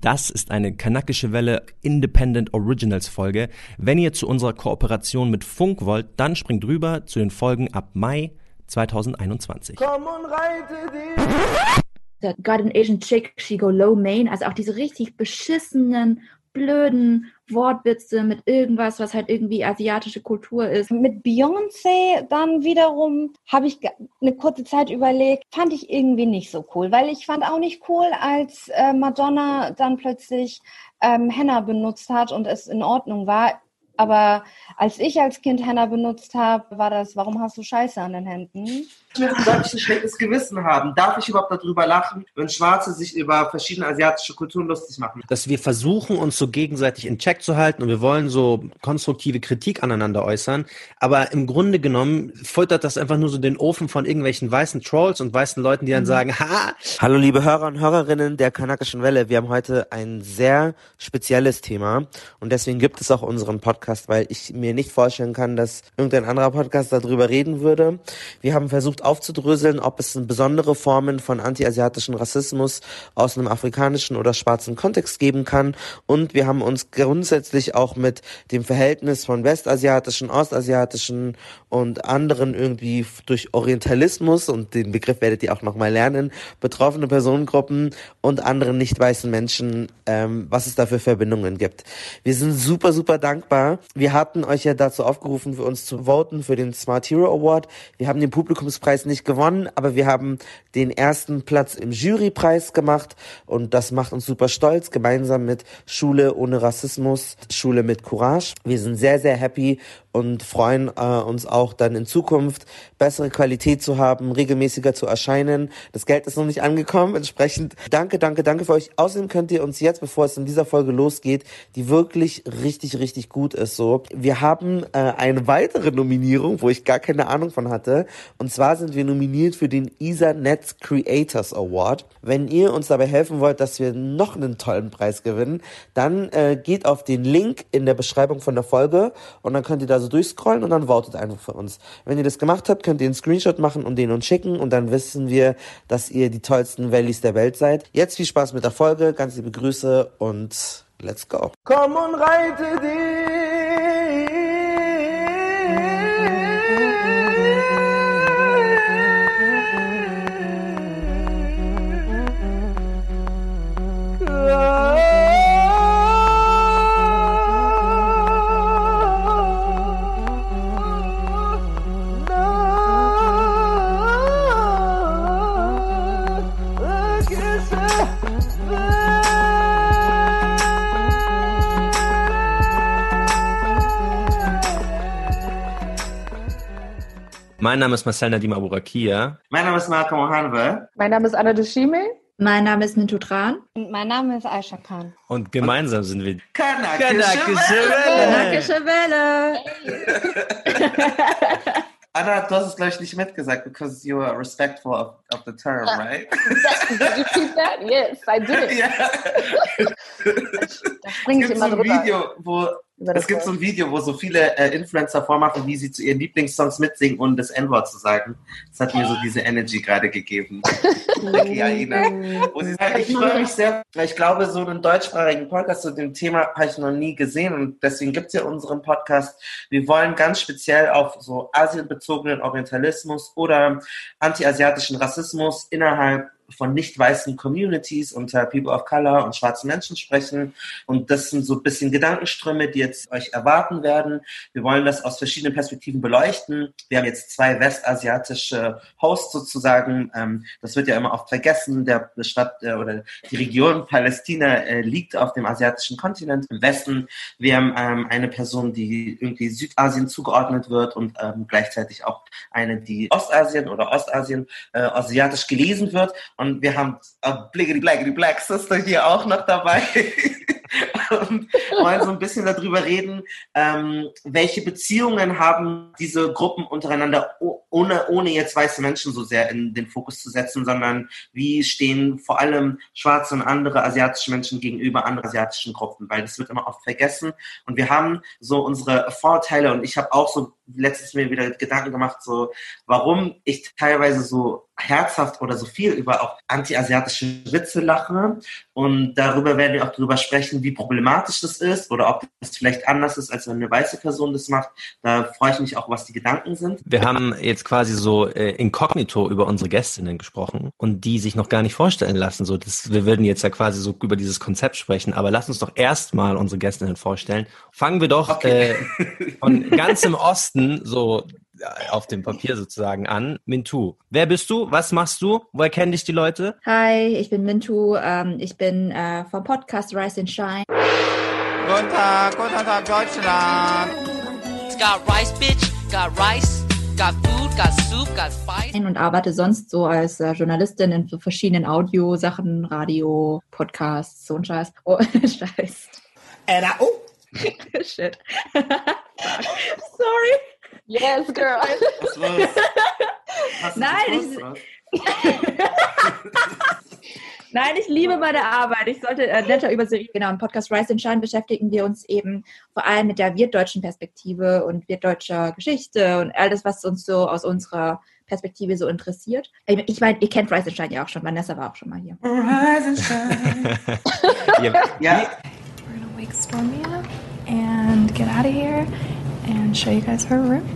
Das ist eine kanakische Welle Independent Originals Folge. Wenn ihr zu unserer Kooperation mit Funk wollt, dann springt rüber zu den Folgen ab Mai 2021. Komm und reite die. Got an Asian chick, she go low main. Also auch diese richtig beschissenen, blöden Wortwitze mit irgendwas, was halt irgendwie asiatische Kultur ist. Mit Beyoncé dann wiederum habe ich eine kurze Zeit überlegt, fand ich irgendwie nicht so cool, weil ich fand auch nicht cool, als äh, Madonna dann plötzlich ähm, Henna benutzt hat und es in Ordnung war. Aber als ich als Kind Henna benutzt habe, war das, warum hast du Scheiße an den Händen? Sollte ich ein schlechtes Gewissen haben? Darf ich überhaupt darüber lachen, wenn Schwarze sich über verschiedene asiatische Kulturen lustig machen? Dass wir versuchen, uns so gegenseitig in Check zu halten und wir wollen so konstruktive Kritik aneinander äußern. Aber im Grunde genommen foltert das einfach nur so den Ofen von irgendwelchen weißen Trolls und weißen Leuten, die dann mhm. sagen, ha! Hallo liebe Hörer und Hörerinnen der Kanakischen Welle. Wir haben heute ein sehr spezielles Thema und deswegen gibt es auch unseren Podcast, weil ich mir nicht vorstellen kann, dass irgendein anderer Podcast darüber reden würde. Wir haben versucht aufzudröseln, ob es besondere Formen von antiasiatischen Rassismus aus einem afrikanischen oder schwarzen Kontext geben kann. Und wir haben uns grundsätzlich auch mit dem Verhältnis von westasiatischen, ostasiatischen und anderen irgendwie durch Orientalismus, und den Begriff werdet ihr auch nochmal lernen, betroffene Personengruppen und anderen nicht weißen Menschen, ähm, was es da für Verbindungen gibt. Wir sind super, super dankbar. Wir hatten euch ja dazu aufgerufen, für uns zu voten für den Smart Hero Award. Wir haben den Publikumspreis nicht gewonnen, aber wir haben den ersten Platz im Jurypreis gemacht und das macht uns super stolz, gemeinsam mit Schule ohne Rassismus, Schule mit Courage. Wir sind sehr, sehr happy und freuen äh, uns auch dann in Zukunft bessere Qualität zu haben, regelmäßiger zu erscheinen. Das Geld ist noch nicht angekommen, entsprechend danke, danke, danke für euch. Außerdem könnt ihr uns jetzt, bevor es in dieser Folge losgeht, die wirklich richtig, richtig gut ist, so. Wir haben äh, eine weitere Nominierung, wo ich gar keine Ahnung von hatte. Und zwar sind wir nominiert für den Ethernet Creators Award. Wenn ihr uns dabei helfen wollt, dass wir noch einen tollen Preis gewinnen, dann äh, geht auf den Link in der Beschreibung von der Folge und dann könnt ihr da so durchscrollen und dann votet einfach für uns. Wenn ihr das gemacht habt, könnt ihr einen Screenshot machen und den uns schicken und dann wissen wir, dass ihr die tollsten Valleys der Welt seid. Jetzt viel Spaß mit der Folge, ganz liebe Grüße und let's go. Komm und reite dich. Mein Name ist Marcel Nadim Aburakia. Mein Name ist Marco Mohanwe. Mein Name ist Anna Dushime. Mein Name ist Mintu Tran. Und mein Name ist Aisha Khan. Und gemeinsam sind wir Kanakische, Kanakische Welle. Kanakische Anna, du hast es gleich nicht mitgesagt, because you are respectful of, of the term, right? did you keep that? Yes, I did. Yeah. da springe ich immer so drüber. Video, wo es gibt so ein Video, wo so viele äh, Influencer vormachen, wie sie zu ihren Lieblingssongs mitsingen, ohne das N-Wort zu sagen. Das hat mir so diese Energy gerade gegeben. Wo sie sagt, ich freue mich sehr, weil ich glaube, so einen deutschsprachigen Podcast zu dem Thema habe ich noch nie gesehen und deswegen gibt es ja unseren Podcast. Wir wollen ganz speziell auf so asienbezogenen Orientalismus oder anti-asiatischen Rassismus innerhalb von nicht weißen Communities unter People of Color und schwarzen Menschen sprechen. Und das sind so ein bisschen Gedankenströme, die jetzt euch erwarten werden. Wir wollen das aus verschiedenen Perspektiven beleuchten. Wir haben jetzt zwei westasiatische Hosts sozusagen. Ähm, das wird ja immer oft vergessen. Der Stadt äh, oder die Region Palästina äh, liegt auf dem asiatischen Kontinent im Westen. Wir haben ähm, eine Person, die irgendwie Südasien zugeordnet wird und ähm, gleichzeitig auch eine, die Ostasien oder Ostasien äh, asiatisch gelesen wird. Und wir haben Bliggity Blackity Black Sister hier auch noch dabei. und wollen so ein bisschen darüber reden, ähm, welche Beziehungen haben diese Gruppen untereinander, ohne, ohne jetzt weiße Menschen so sehr in den Fokus zu setzen, sondern wie stehen vor allem schwarze und andere asiatische Menschen gegenüber anderen asiatischen Gruppen, weil das wird immer oft vergessen. Und wir haben so unsere Vorteile und ich habe auch so letztens mir wieder Gedanken gemacht, so warum ich teilweise so herzhaft oder so viel über auch anti-asiatische Witze lache. Und darüber werden wir auch darüber sprechen, wie problematisch das ist oder ob das vielleicht anders ist, als wenn eine weiße Person das macht. Da freue ich mich auch, was die Gedanken sind. Wir haben jetzt quasi so äh, inkognito über unsere Gästinnen gesprochen und die sich noch gar nicht vorstellen lassen. So, das, wir würden jetzt ja quasi so über dieses Konzept sprechen, aber lass uns doch erstmal unsere Gästinnen vorstellen. Fangen wir doch okay. äh, von ganz im Osten so auf dem Papier sozusagen an. Mintu, wer bist du? Was machst du? Woher kennen dich die Leute? Hi, ich bin Mintu. Ähm, ich bin äh, vom Podcast Rise and Shine. Guten Tag, guten Tag, Deutschland. It's got rice, bitch, got rice. Got food, got soup, got spice. Und arbeite sonst so als äh, Journalistin in so verschiedenen Audiosachen, Radio, Podcasts, so ein Scheiß. Oh, Scheiß. And I, oh. Shit. Sorry. Yes, girl. Was war's? Hast du Nein, ich-? Nein, ich liebe meine Arbeit. Ich sollte äh, netter über Serie, genau, im Podcast Rise and Shine beschäftigen wir uns eben vor allem mit der wirtdeutschen Perspektive und wirtdeutscher Geschichte und alles, was uns so aus unserer Perspektive so interessiert. Ich ich meine, ihr kennt Rise and Shine ja auch schon. Vanessa war auch schon mal hier. Rise and shine. Ja, Ja, We're gonna wake Stormy up and get out of here and show you guys her room.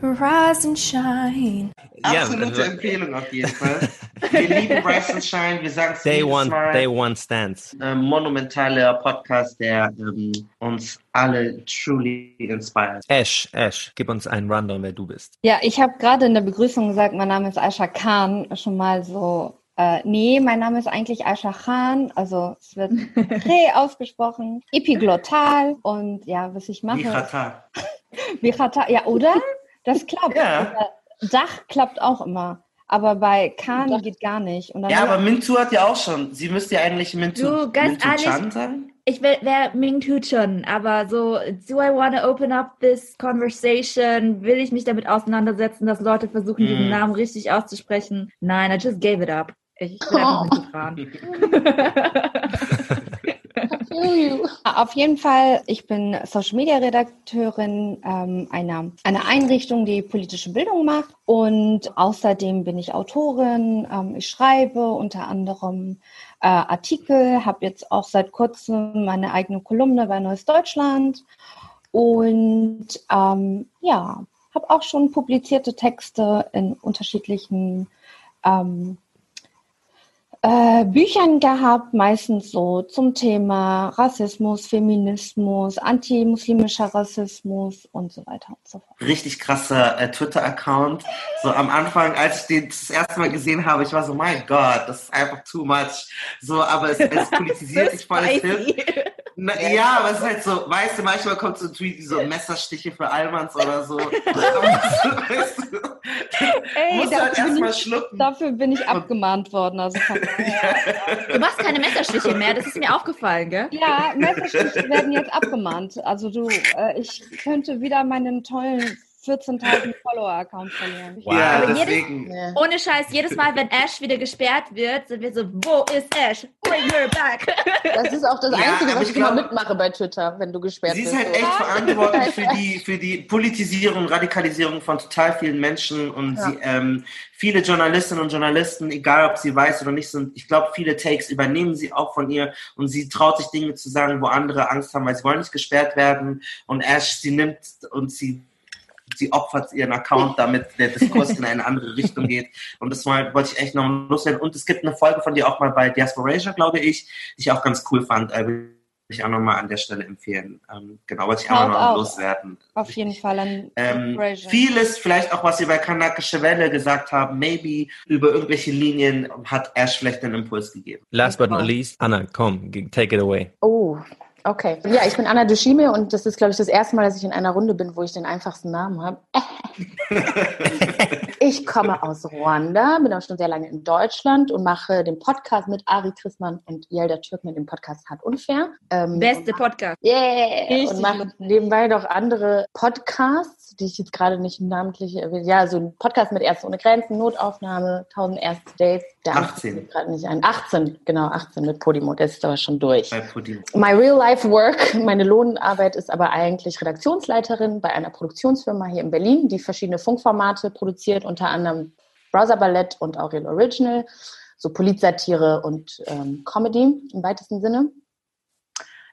Rise and shine. absolute also, Empfehlung auf jeden Fall. Wir lieben Rise and Shine, wir sagen es Day One, Mal. Day One Stands. Ein monumentaler Podcast, der ähm, uns alle truly inspired. Ash, Ash, gib uns einen Rundown, wer du bist. Ja, ich habe gerade in der Begrüßung gesagt, mein Name ist Aisha Khan. Schon mal so, äh, nee, mein Name ist eigentlich Aisha Khan. Also es wird Re ausgesprochen, epiglottal und ja, was ich mache. Wie Katar. Vichata, ja, oder? Das klappt. Ja. Oder Dach klappt auch immer. Aber bei Khan geht gar nicht. Und dann Ja, aber Mintu hat ja auch schon. Sie müsste ja eigentlich Mintu, Du, ganz Mintu ehrlich- Chan sein. Ich wäre Ming Tu Chun, aber so, do I want to open up this conversation? Will ich mich damit auseinandersetzen, dass Leute versuchen, diesen Mm. Namen richtig auszusprechen? Nein, I just gave it up. Ich bin einfach mit dran. Auf jeden Fall, ich bin Social Media Redakteurin ähm, einer, einer Einrichtung, die politische Bildung macht. Und außerdem bin ich Autorin. Ähm, ich schreibe unter anderem äh, Artikel, habe jetzt auch seit kurzem meine eigene Kolumne bei Neues Deutschland. Und ähm, ja, habe auch schon publizierte Texte in unterschiedlichen ähm, äh, Büchern gehabt, meistens so zum Thema Rassismus, Feminismus, antimuslimischer Rassismus und so weiter und so fort. Richtig krasser äh, Twitter-Account. So am Anfang, als ich den das erste Mal gesehen habe, ich war so, mein Gott, das ist einfach too much. So, aber es, es politisiert sich voll. Na, ja, aber es ist halt so, weißt du, manchmal kommt so ein Tweet wie so Messerstiche für Almans oder so. weißt du, Ey, musst halt dafür, bin erstmal ich, schlucken. dafür bin ich abgemahnt worden. Also Du machst keine Messerstiche mehr, das ist mir aufgefallen, gell? ja, Messerstiche werden jetzt abgemahnt. Also du, äh, ich könnte wieder meinen tollen 14.000 Follower-Account verlieren. Wow. Ja, Aber jedes- deswegen. Ja. Ohne Scheiß, jedes Mal, wenn Ash wieder gesperrt wird, sind wir so, wo ist Ash? Bring her back. Das ist auch das Ja, Einzige, was ich ich immer mitmache bei Twitter, wenn du gesperrt Sie ist bist. halt echt verantwortlich für die, für die Politisierung, Radikalisierung von total vielen Menschen und Ja. sie, ähm, viele Journalistinnen und Journalisten, egal ob sie weiß oder nicht sind, ich glaube, viele Takes übernehmen sie auch von ihr und sie traut sich Dinge zu sagen, wo andere Angst haben, weil sie wollen nicht gesperrt werden und Ash, sie nimmt und sie sie opfert ihren Account, damit der Diskurs in eine andere Richtung geht. Und das mal, wollte ich echt noch loswerden. Und es gibt eine Folge von dir auch mal bei Diasporasia, glaube ich, die ich auch ganz cool fand. Äh, will ich auch nochmal an der Stelle empfehlen. Ähm, genau, wollte ich auch noch out. loswerden. Auf jeden Fall an Ähm, vieles, vielleicht auch was Sie bei Kanakische Welle gesagt haben, maybe über irgendwelche Linien hat Ash vielleicht einen Impuls gegeben. Last but not least, Anna, komm, take it away. Oh, okay. Ja, ich bin Anna Dushime und das ist, glaube ich, das erste Mal, dass ich in einer Runde bin, wo ich den einfachsten Namen habe. Ich komme aus Ruanda, bin auch schon sehr lange in Deutschland und mache den Podcast mit Ari Christmann und Yelda Türk mit dem Podcast Hart Unfair. Ähm, Beste Podcast. Yeah! Richtig. Und mache nebenbei noch andere Podcasts, die ich jetzt gerade nicht namentlich erwähne. Ja, so ein Podcast mit Ärzte ohne Grenzen, Notaufnahme, 1000 erste Dates. Der 18. gerade nicht ein. 18, genau, 18 mit Podimo. Der ist aber schon durch. Bei Podimo. My real life work, meine Lohnarbeit ist aber eigentlich Redaktionsleiterin bei einer Produktionsfirma hier in Berlin, die verschiedene Funkformate produziert, unter anderem Browser Ballett und Aurel Original, so Politsatire und ähm, Comedy im weitesten Sinne.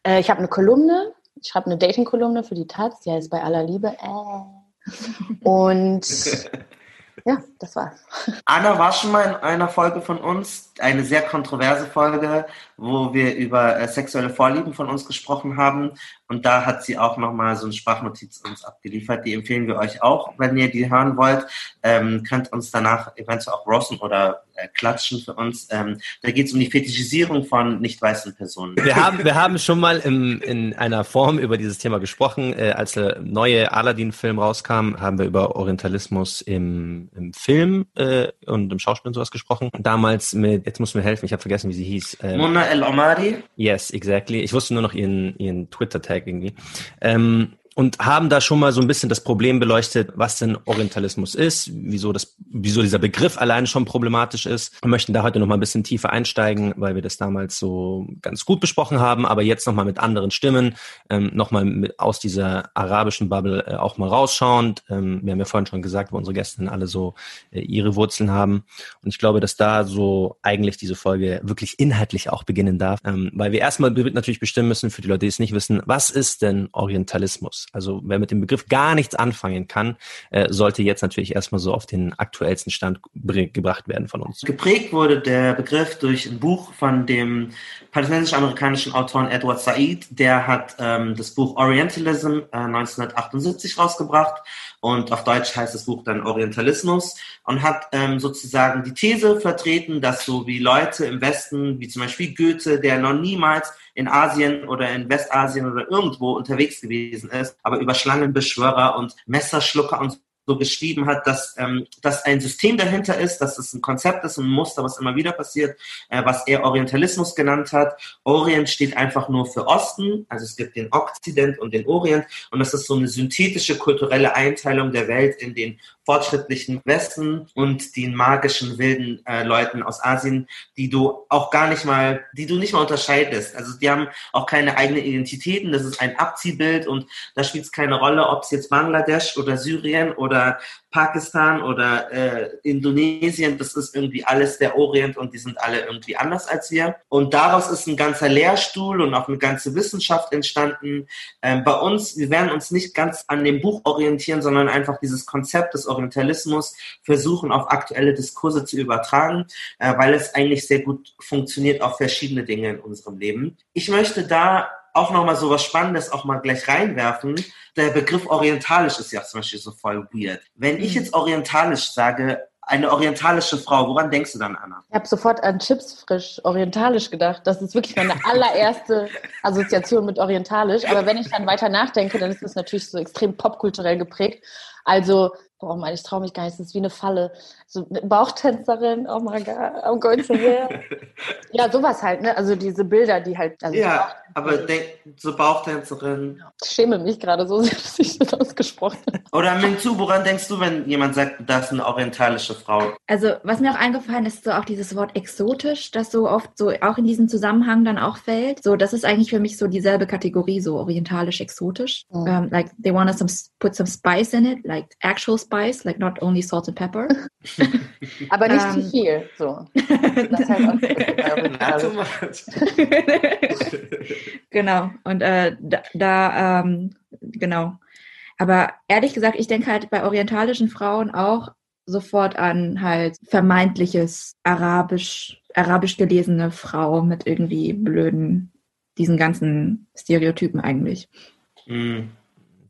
Äh, ich habe eine Kolumne, ich schreibe eine Dating-Kolumne für die Taz, die heißt bei aller Liebe. Äh. Und ja, das war's. Anna war schon mal in einer Folge von uns, eine sehr kontroverse Folge, wo wir über äh, sexuelle Vorlieben von uns gesprochen haben. Und da hat sie auch nochmal so eine Sprachnotiz uns abgeliefert. Die empfehlen wir euch auch, wenn ihr die hören wollt. Ähm, könnt uns danach eventuell auch rossen oder äh, klatschen für uns. Ähm, da geht es um die Fetischisierung von nicht weißen Personen. Wir haben, wir haben schon mal im, in einer Form über dieses Thema gesprochen. Äh, als der neue Aladdin-Film rauskam, haben wir über Orientalismus im, im Film äh, und im Schauspiel und sowas gesprochen. Damals mit, jetzt muss mir helfen, ich habe vergessen, wie sie hieß. Ähm, Mona El Omari? Yes, exactly. Ich wusste nur noch ihren, ihren Twitter-Tag irgendwie. Ähm, und haben da schon mal so ein bisschen das Problem beleuchtet, was denn Orientalismus ist, wieso das, wieso dieser Begriff alleine schon problematisch ist. Wir möchten da heute noch mal ein bisschen tiefer einsteigen, weil wir das damals so ganz gut besprochen haben, aber jetzt noch mal mit anderen Stimmen, ähm, noch mal aus dieser arabischen Bubble äh, auch mal rausschauend. Ähm, wir haben ja vorhin schon gesagt, wo unsere Gäste alle so äh, ihre Wurzeln haben. Und ich glaube, dass da so eigentlich diese Folge wirklich inhaltlich auch beginnen darf, ähm, weil wir erstmal natürlich bestimmen müssen, für die Leute, die es nicht wissen, was ist denn Orientalismus? Also wer mit dem Begriff gar nichts anfangen kann, äh, sollte jetzt natürlich erstmal so auf den aktuellsten Stand gebracht werden von uns. Geprägt wurde der Begriff durch ein Buch von dem palästinensisch-amerikanischen Autoren Edward Said. Der hat ähm, das Buch Orientalism äh, 1978 rausgebracht und auf Deutsch heißt das Buch dann Orientalismus und hat ähm, sozusagen die These vertreten, dass so wie Leute im Westen, wie zum Beispiel Goethe, der noch niemals in Asien oder in Westasien oder irgendwo unterwegs gewesen ist, aber über Schlangenbeschwörer und Messerschlucker und so geschrieben hat, dass ähm, dass ein System dahinter ist, dass es ein Konzept ist, ein Muster, was immer wieder passiert, äh, was er Orientalismus genannt hat. Orient steht einfach nur für Osten, also es gibt den Okzident und den Orient und das ist so eine synthetische kulturelle Einteilung der Welt in den fortschrittlichen Westen und den magischen wilden äh, Leuten aus Asien, die du auch gar nicht mal, die du nicht mal unterscheidest. Also die haben auch keine eigenen Identitäten. Das ist ein Abziehbild und da spielt es keine Rolle, ob es jetzt Bangladesch oder Syrien oder Pakistan oder äh, Indonesien, das ist irgendwie alles der Orient und die sind alle irgendwie anders als wir. Und daraus ist ein ganzer Lehrstuhl und auch eine ganze Wissenschaft entstanden. Ähm, bei uns, wir werden uns nicht ganz an dem Buch orientieren, sondern einfach dieses Konzept des Orientalismus versuchen auf aktuelle Diskurse zu übertragen, äh, weil es eigentlich sehr gut funktioniert auf verschiedene Dinge in unserem Leben. Ich möchte da auch nochmal so was Spannendes auch mal gleich reinwerfen. Der Begriff orientalisch ist ja zum Beispiel so voll weird. Wenn ich mhm. jetzt orientalisch sage, eine orientalische Frau, woran denkst du dann, Anna? Ich habe sofort an Chips frisch orientalisch gedacht. Das ist wirklich meine allererste Assoziation mit orientalisch. Aber wenn ich dann weiter nachdenke, dann ist das natürlich so extrem popkulturell geprägt. Also Boah, Mann, ich traue mich gar nicht, das ist wie eine Falle. So eine Bauchtänzerin, oh my God, I'm going to hell. ja, sowas halt, ne? Also diese Bilder, die halt. Also ja, aber denk, so Bauchtänzerin. Ich schäme mich gerade so sehr, dass ich das ausgesprochen habe. Oder Mingzu, woran denkst du, wenn jemand sagt, das ist eine orientalische Frau? Also, was mir auch eingefallen ist, so auch dieses Wort exotisch, das so oft so auch in diesem Zusammenhang dann auch fällt. So, das ist eigentlich für mich so dieselbe Kategorie, so orientalisch-exotisch. Mhm. Um, like, they want to some, put some spice in it, like actual spice, like not only salt and pepper. Aber nicht zu um, viel. So. Das heißt auch genau. Und äh, da, da ähm, genau. Aber ehrlich gesagt, ich denke halt bei orientalischen Frauen auch sofort an halt vermeintliches arabisch, arabisch gelesene Frau mit irgendwie blöden, diesen ganzen Stereotypen eigentlich. Mm.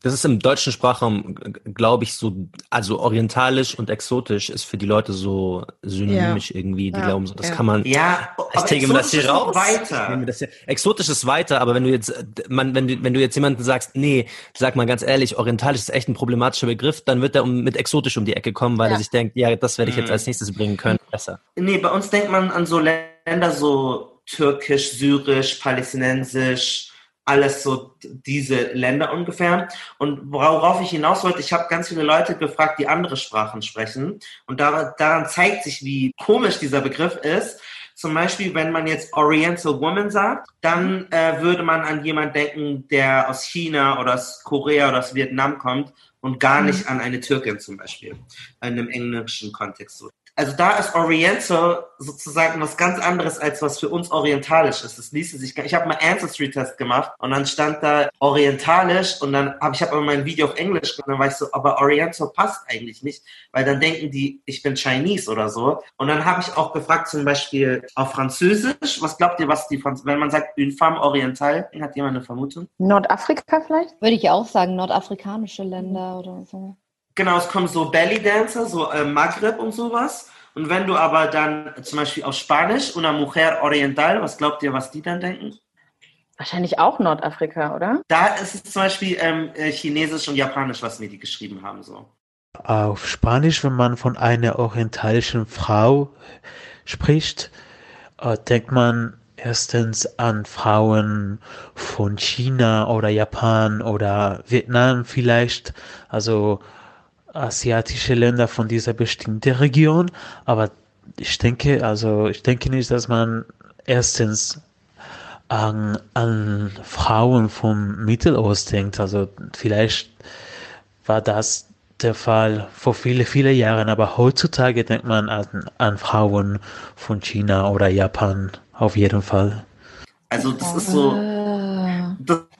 Das ist im deutschen Sprachraum, glaube ich, so, also orientalisch und exotisch ist für die Leute so synonymisch ja. irgendwie. Die ja. glauben so, das ja. kann man. Ja, ich denke mir das hier raus. Weiter. Das hier, exotisch ist weiter, aber wenn du jetzt, man, wenn du, wenn du jetzt jemanden sagst, nee, sag mal ganz ehrlich, orientalisch ist echt ein problematischer Begriff, dann wird er um, mit exotisch um die Ecke kommen, weil er sich denkt, ja, das werde ich jetzt mhm. als nächstes bringen können. Besser. Nee, bei uns denkt man an so Länder so türkisch, syrisch, palästinensisch, alles so diese Länder ungefähr. Und worauf ich hinaus wollte, ich habe ganz viele Leute gefragt, die andere Sprachen sprechen. Und daran, daran zeigt sich, wie komisch dieser Begriff ist. Zum Beispiel, wenn man jetzt Oriental Woman sagt, dann äh, würde man an jemanden denken, der aus China oder aus Korea oder aus Vietnam kommt und gar nicht mhm. an eine Türkin zum Beispiel, in einem englischen Kontext. Also da ist Oriental sozusagen was ganz anderes als was für uns orientalisch ist. Das ließe sich. Ich habe mal Ancestry Test gemacht und dann stand da orientalisch und dann habe ich habe aber mein Video auf Englisch und dann war ich so, aber Oriental passt eigentlich nicht, weil dann denken die, ich bin Chinese oder so. Und dann habe ich auch gefragt zum Beispiel auf Französisch, was glaubt ihr, was die Franz wenn man sagt une femme orientale, hat jemand eine Vermutung? Nordafrika vielleicht? Würde ich auch sagen, nordafrikanische Länder oder so. Genau, es kommen so Belly Dancer, so äh, Maghreb und sowas. Und wenn du aber dann zum Beispiel auf Spanisch, una mujer oriental, was glaubt ihr, was die dann denken? Wahrscheinlich auch Nordafrika, oder? Da ist es zum Beispiel ähm, äh, Chinesisch und Japanisch, was mir die geschrieben haben. So. Auf Spanisch, wenn man von einer orientalischen Frau spricht, äh, denkt man erstens an Frauen von China oder Japan oder Vietnam vielleicht. Also asiatische Länder von dieser bestimmten Region, aber ich denke, also ich denke nicht, dass man erstens an, an Frauen vom Mittelost denkt. Also vielleicht war das der Fall vor viele, viele Jahren, aber heutzutage denkt man an, an Frauen von China oder Japan auf jeden Fall. Also das ist so,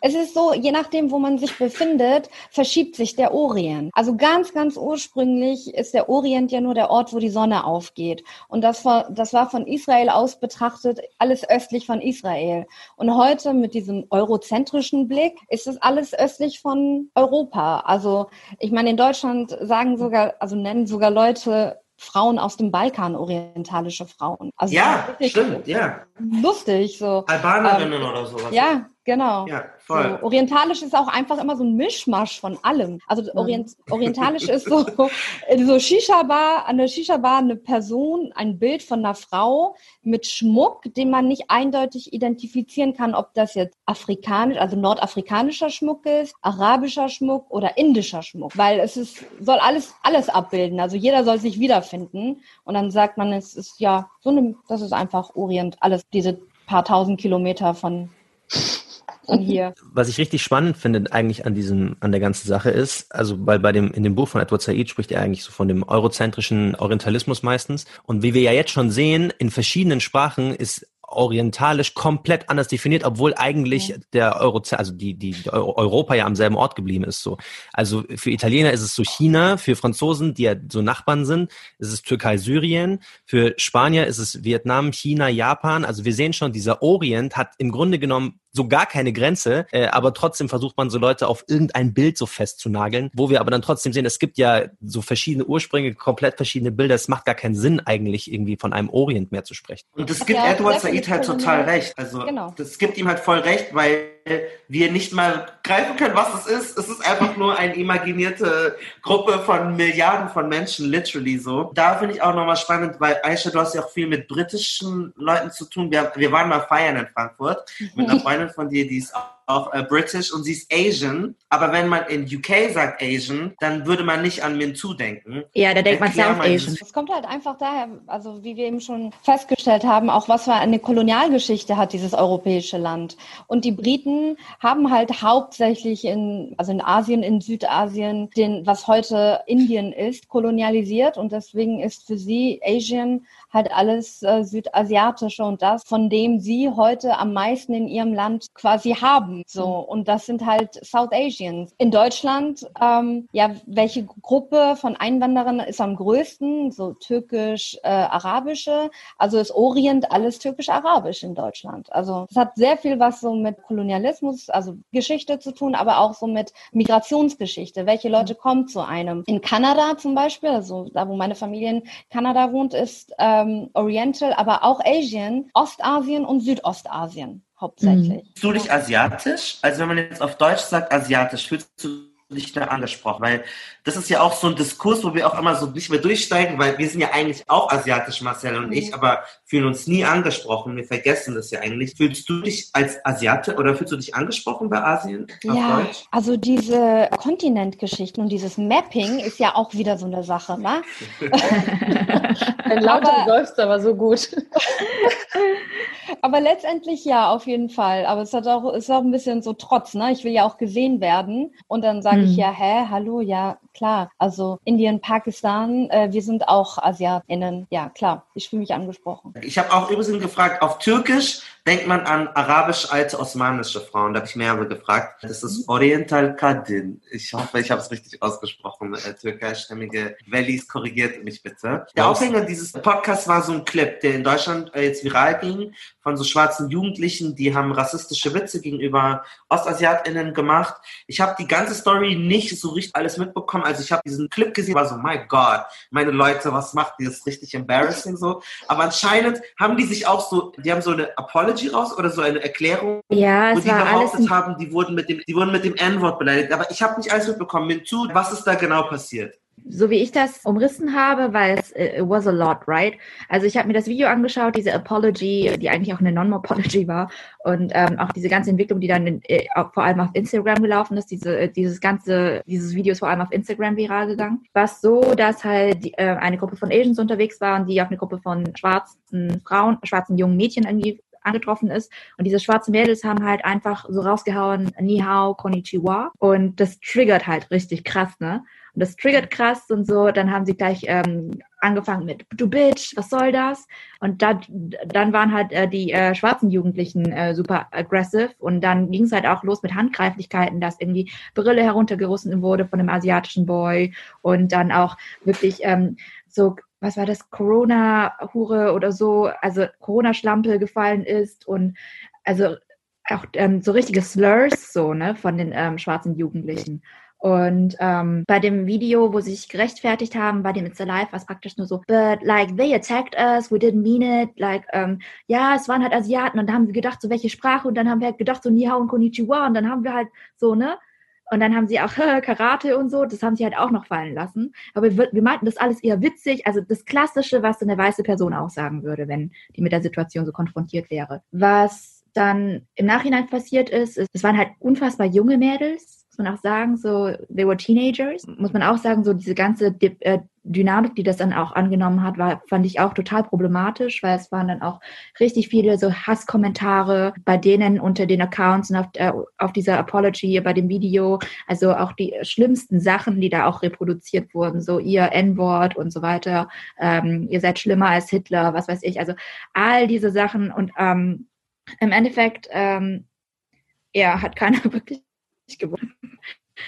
es ist so, je nachdem, wo man sich befindet, verschiebt sich der Orient. Also ganz, ganz ursprünglich ist der Orient ja nur der Ort, wo die Sonne aufgeht. Und das war, das war von Israel aus betrachtet alles östlich von Israel. Und heute mit diesem eurozentrischen Blick ist es alles östlich von Europa. Also ich meine, in Deutschland sagen sogar, also nennen sogar Leute Frauen aus dem Balkan, orientalische Frauen. Also ja, stimmt, ja. Lustig, so. Albanerinnen ähm, oder sowas. Ja, Genau. Ja, voll. So, orientalisch ist auch einfach immer so ein Mischmasch von allem. Also mhm. Orient, orientalisch ist so, so Shisha-Bar, an der Shisha-Bar eine Person, ein Bild von einer Frau mit Schmuck, den man nicht eindeutig identifizieren kann, ob das jetzt afrikanisch, also nordafrikanischer Schmuck ist, arabischer Schmuck oder indischer Schmuck. Weil es ist, soll alles, alles abbilden. Also jeder soll sich wiederfinden. Und dann sagt man, es ist ja so eine, das ist einfach Orient, alles diese paar tausend Kilometer von hier. Was ich richtig spannend finde eigentlich an diesem, an der ganzen Sache ist, also weil bei dem, in dem Buch von Edward Said spricht er eigentlich so von dem eurozentrischen Orientalismus meistens. Und wie wir ja jetzt schon sehen, in verschiedenen Sprachen ist orientalisch komplett anders definiert, obwohl eigentlich ja. der Euro, also die, die, die Europa ja am selben Ort geblieben ist. So, also für Italiener ist es so China, für Franzosen, die ja so Nachbarn sind, ist es Türkei, Syrien, für Spanier ist es Vietnam, China, Japan. Also wir sehen schon, dieser Orient hat im Grunde genommen so gar keine Grenze, äh, aber trotzdem versucht man so Leute auf irgendein Bild so festzunageln, wo wir aber dann trotzdem sehen, es gibt ja so verschiedene Ursprünge, komplett verschiedene Bilder. Es macht gar keinen Sinn eigentlich irgendwie von einem Orient mehr zu sprechen. Und es gibt ja, Edward Said Said halt total recht. Also genau. das gibt ihm halt voll recht, weil wir nicht mal greifen können, was es ist. Es ist einfach nur eine imaginierte Gruppe von Milliarden von Menschen, literally so. Da finde ich auch nochmal spannend, weil Aisha, du hast ja auch viel mit britischen Leuten zu tun. Wir, wir waren mal feiern in Frankfurt mit einer Freundin von dir, die ist auch auch äh, British und sie ist Asian. Aber wenn man in UK sagt Asian, dann würde man nicht an Minzu denken. Ja, da denkt man South Asian. Es kommt halt einfach daher, also wie wir eben schon festgestellt haben, auch was für eine Kolonialgeschichte hat dieses europäische Land. Und die Briten haben halt hauptsächlich in, also in Asien, in Südasien, den, was heute Indien ist, kolonialisiert. Und deswegen ist für sie Asian halt alles äh, südasiatische und das, von dem sie heute am meisten in ihrem Land quasi haben. So, und das sind halt South Asians. In Deutschland, ähm, ja, welche Gruppe von Einwanderern ist am größten? So türkisch, äh. Also ist Orient alles türkisch-arabisch in Deutschland. Also es hat sehr viel was so mit Kolonialismus, also Geschichte zu tun, aber auch so mit Migrationsgeschichte. Welche Leute mhm. kommen zu einem? In Kanada zum Beispiel, also da wo meine Familie in Kanada wohnt, ist ähm, Oriental, aber auch Asian, Ostasien und Südostasien hauptsächlich. Mhm. Fühlst du dich asiatisch? Also wenn man jetzt auf Deutsch sagt asiatisch, fühlst du dich da angesprochen? Weil das ist ja auch so ein Diskurs, wo wir auch immer so nicht mehr durchsteigen, weil wir sind ja eigentlich auch asiatisch, Marcel und ich, mhm. aber fühlen uns nie angesprochen. Wir vergessen das ja eigentlich. Fühlst du dich als Asiate oder fühlst du dich angesprochen bei Asien? Ja, Deutsch? also diese Kontinentgeschichten und dieses Mapping ist ja auch wieder so eine Sache, ne? Ein lauter läuft aber so gut. aber letztendlich ja, auf jeden Fall. Aber es hat auch, ist auch ein bisschen so Trotz, ne? Ich will ja auch gesehen werden. Und dann sage sage ich ja, hä, hallo, ja, klar. Also Indien, Pakistan, äh, wir sind auch AsiatInnen. Ja, klar, ich fühle mich angesprochen. Ich habe auch übrigens gefragt, auf Türkisch denkt man an arabisch alte osmanische Frauen. Da habe ich mehrere gefragt. Das ist Oriental Kadin. Ich hoffe, ich habe es richtig ausgesprochen. Äh, Türkeistämmige Wellis, korrigiert mich bitte. Der Aufhänger dieses Podcasts war so ein Clip, der in Deutschland äh, jetzt viral ging, von so schwarzen Jugendlichen, die haben rassistische Witze gegenüber OstasiatInnen gemacht. Ich habe die ganze Story nicht so richtig alles mitbekommen. Also ich habe diesen Clip gesehen, war so, my God, meine Leute, was macht ihr? Das ist richtig embarrassing so. Aber anscheinend haben die sich auch so, die haben so eine Apology raus oder so eine Erklärung, ja, wo die behauptet haben, die wurden mit dem, die wurden mit dem N-Wort beleidigt. Aber ich habe nicht alles mitbekommen. Minzu, was ist da genau passiert? so wie ich das umrissen habe, weil es äh, it was a lot, right? Also ich habe mir das Video angeschaut, diese Apology, die eigentlich auch eine Non-Apology war und ähm, auch diese ganze Entwicklung, die dann in, äh, vor allem auf Instagram gelaufen ist, diese, äh, dieses ganze, dieses Video ist vor allem auf Instagram viral gegangen, war so, dass halt die, äh, eine Gruppe von Asians unterwegs waren, die auf eine Gruppe von schwarzen Frauen, schwarzen jungen Mädchen irgendwie angetroffen ist. Und diese schwarzen Mädels haben halt einfach so rausgehauen, Ni hao, konnichiwa. Und das triggert halt richtig krass, ne? Und das triggert krass und so. Dann haben sie gleich ähm, angefangen mit Du Bitch, was soll das? Und da, dann waren halt äh, die äh, schwarzen Jugendlichen äh, super aggressive und dann ging es halt auch los mit Handgreiflichkeiten, dass irgendwie Brille heruntergerissen wurde von einem asiatischen Boy und dann auch wirklich ähm, so was war das, Corona-Hure oder so, also Corona-Schlampe gefallen ist und also auch ähm, so richtige Slurs so, ne, von den ähm, schwarzen Jugendlichen. Und ähm, bei dem Video, wo sie sich gerechtfertigt haben, bei dem It's Alive, war es praktisch nur so, but like they attacked us, we didn't mean it, like, ähm, ja, es waren halt Asiaten und da haben wir gedacht, so welche Sprache und dann haben wir halt gedacht, so Nihao und Konnichiwa und dann haben wir halt so, ne? Und dann haben sie auch Karate und so, das haben sie halt auch noch fallen lassen. Aber wir, wir meinten das alles eher witzig, also das Klassische, was eine weiße Person auch sagen würde, wenn die mit der Situation so konfrontiert wäre. Was dann im Nachhinein passiert ist, ist, es waren halt unfassbar junge Mädels, muss man auch sagen, so, they were teenagers. Muss man auch sagen, so diese ganze äh, Dynamik, die das dann auch angenommen hat, war, fand ich auch total problematisch, weil es waren dann auch richtig viele so Hasskommentare bei denen unter den Accounts und auf, äh, auf dieser Apology, bei dem Video. Also auch die schlimmsten Sachen, die da auch reproduziert wurden, so ihr N-Wort und so weiter. Ähm, ihr seid schlimmer als Hitler, was weiß ich. Also all diese Sachen und ähm, im Endeffekt, ähm, ja, hat keiner wirklich gewonnen.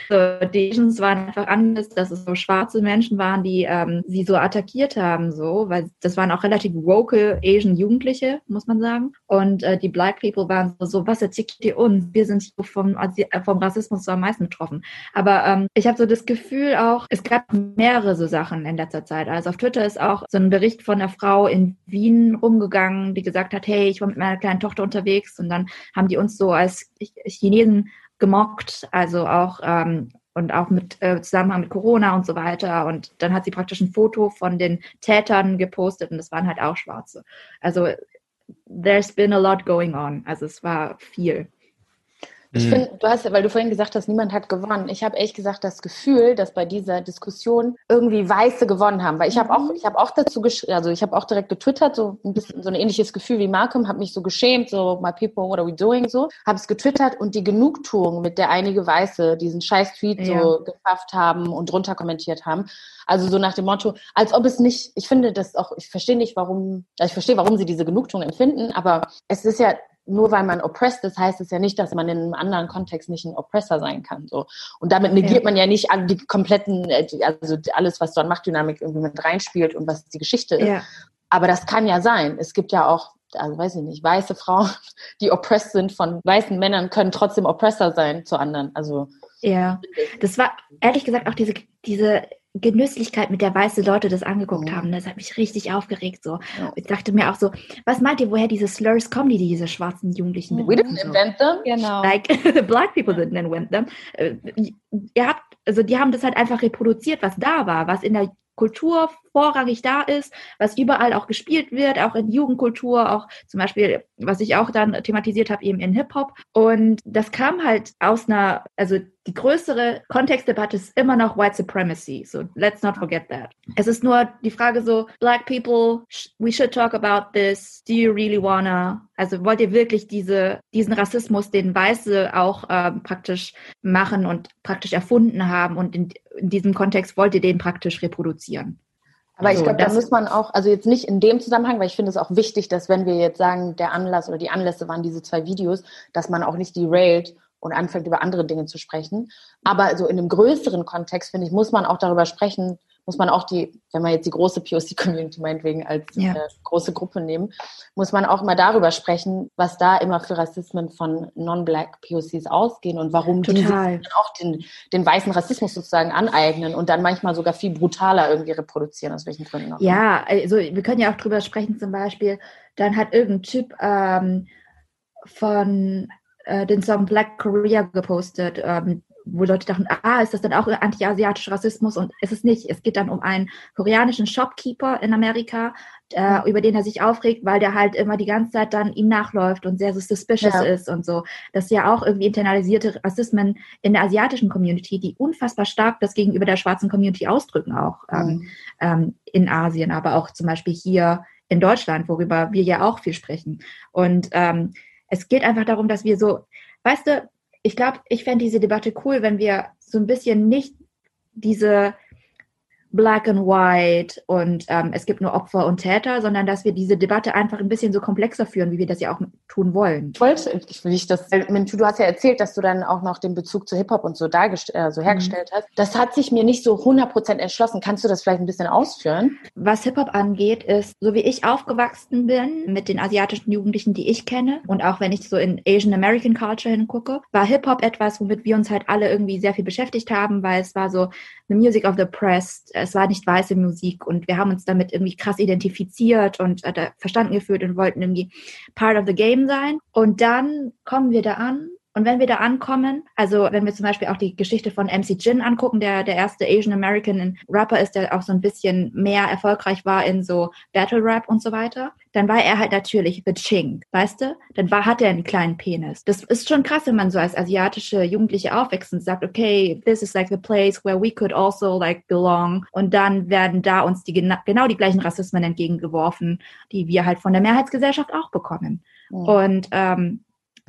So, die Asians waren einfach anders, dass es so schwarze Menschen waren, die ähm, sie so attackiert haben, so, weil das waren auch relativ woke Asian Jugendliche, muss man sagen. Und äh, die Black People waren so, so was erzählt ihr uns? Wir sind vom, vom Rassismus so am meisten betroffen. Aber ähm, ich habe so das Gefühl auch, es gab mehrere so Sachen in letzter Zeit. Also auf Twitter ist auch so ein Bericht von einer Frau in Wien rumgegangen, die gesagt hat, hey, ich war mit meiner kleinen Tochter unterwegs und dann haben die uns so als Chinesen gemockt, also auch ähm, und auch mit äh, Zusammenhang mit Corona und so weiter. Und dann hat sie praktisch ein Foto von den Tätern gepostet und das waren halt auch Schwarze. Also there's been a lot going on. Also es war viel. Ich mhm. finde, du hast, weil du vorhin gesagt hast, niemand hat gewonnen. Ich habe echt gesagt das Gefühl, dass bei dieser Diskussion irgendwie Weiße gewonnen haben, weil ich habe auch, mhm. ich habe auch dazu geschrieben, also ich habe auch direkt getwittert, so ein bisschen so ein ähnliches Gefühl wie Malcolm, habe mich so geschämt, so my people, what are we doing, so, habe es getwittert und die Genugtuung, mit der einige Weiße diesen scheiß Tweet ja. so gefafft haben und drunter kommentiert haben, also so nach dem Motto, als ob es nicht, ich finde das auch, ich verstehe nicht, warum, ich verstehe, warum sie diese Genugtuung empfinden, aber es ist ja nur weil man oppressed ist, heißt es ja nicht, dass man in einem anderen Kontext nicht ein Oppressor sein kann. So. Und damit negiert ja. man ja nicht die kompletten, äh, also alles, was so an Machtdynamik irgendwie mit reinspielt und was die Geschichte ist. Ja. Aber das kann ja sein. Es gibt ja auch, also weiß ich nicht, weiße Frauen, die oppressed sind von weißen Männern, können trotzdem Oppressor sein zu anderen. Also ja, das war ehrlich gesagt auch diese, diese Genüsslichkeit, mit der weiße Leute das angeguckt mhm. haben. Das hat mich richtig aufgeregt. So. Ja. Ich dachte mir auch so, was meint ihr, woher diese Slurs kommen, die diese schwarzen Jugendlichen mhm. We didn't invent them. Genau. Like, black people didn't invent them. Äh, ihr habt, also die haben das halt einfach reproduziert, was da war, was in der Kultur vorrangig da ist, was überall auch gespielt wird, auch in Jugendkultur, auch zum Beispiel, was ich auch dann thematisiert habe, eben in Hip-Hop. Und das kam halt aus einer, also die größere Kontextdebatte ist immer noch White Supremacy. So let's not forget that. Es ist nur die Frage so, Black people, we should talk about this. Do you really wanna? Also wollt ihr wirklich diese, diesen Rassismus, den Weiße auch ähm, praktisch machen und praktisch erfunden haben und in, in diesem Kontext wollt ihr den praktisch reproduzieren? Aber ich glaube, da muss man auch, also jetzt nicht in dem Zusammenhang, weil ich finde es auch wichtig, dass wenn wir jetzt sagen, der Anlass oder die Anlässe waren diese zwei Videos, dass man auch nicht derailed und anfängt, über andere Dinge zu sprechen. Aber so in einem größeren Kontext, finde ich, muss man auch darüber sprechen, muss man auch die, wenn wir jetzt die große POC-Community meinetwegen als ja. äh, große Gruppe nehmen, muss man auch mal darüber sprechen, was da immer für Rassismen von non-black POCs ausgehen und warum Total. die auch den, den weißen Rassismus sozusagen aneignen und dann manchmal sogar viel brutaler irgendwie reproduzieren, aus welchen Gründen auch. Ja, also wir können ja auch drüber sprechen, zum Beispiel, dann hat irgendein Typ ähm, von äh, den Song Black Korea gepostet, ähm, wo Leute dachten, ah, ist das dann auch anti-asiatischer Rassismus? Und es ist nicht. Es geht dann um einen koreanischen Shopkeeper in Amerika, äh, über den er sich aufregt, weil der halt immer die ganze Zeit dann ihm nachläuft und sehr so suspicious ja. ist und so. Das ist ja auch irgendwie internalisierte Rassismen in der asiatischen Community, die unfassbar stark das gegenüber der schwarzen Community ausdrücken, auch ähm, mhm. ähm, in Asien, aber auch zum Beispiel hier in Deutschland, worüber wir ja auch viel sprechen. Und ähm, es geht einfach darum, dass wir so, weißt du, ich glaube, ich fände diese Debatte cool, wenn wir so ein bisschen nicht diese Black and White und ähm, es gibt nur Opfer und Täter, sondern dass wir diese Debatte einfach ein bisschen so komplexer führen, wie wir das ja auch tun wollen. Ich wollte, ich will nicht das, du hast ja erzählt, dass du dann auch noch den Bezug zu Hip-Hop und so, dargestellt, äh, so hergestellt mhm. hast. Das hat sich mir nicht so 100% entschlossen. Kannst du das vielleicht ein bisschen ausführen? Was Hip-Hop angeht, ist, so wie ich aufgewachsen bin, mit den asiatischen Jugendlichen, die ich kenne und auch wenn ich so in Asian American Culture hingucke, war Hip-Hop etwas, womit wir uns halt alle irgendwie sehr viel beschäftigt haben, weil es war so the music of the oppressed, es war nicht weiße Musik und wir haben uns damit irgendwie krass identifiziert und äh, verstanden gefühlt und wollten irgendwie part of the game sein. Und dann kommen wir da an und wenn wir da ankommen, also wenn wir zum Beispiel auch die Geschichte von MC Jin angucken, der der erste Asian American Rapper ist, der auch so ein bisschen mehr erfolgreich war in so Battle Rap und so weiter, dann war er halt natürlich The Ching, weißt du? Dann war, hat er einen kleinen Penis. Das ist schon krass, wenn man so als asiatische Jugendliche aufwächst und sagt, okay, this is like the place where we could also like belong. Und dann werden da uns die genau die gleichen Rassismen entgegengeworfen, die wir halt von der Mehrheitsgesellschaft auch bekommen. Mhm. Und ähm,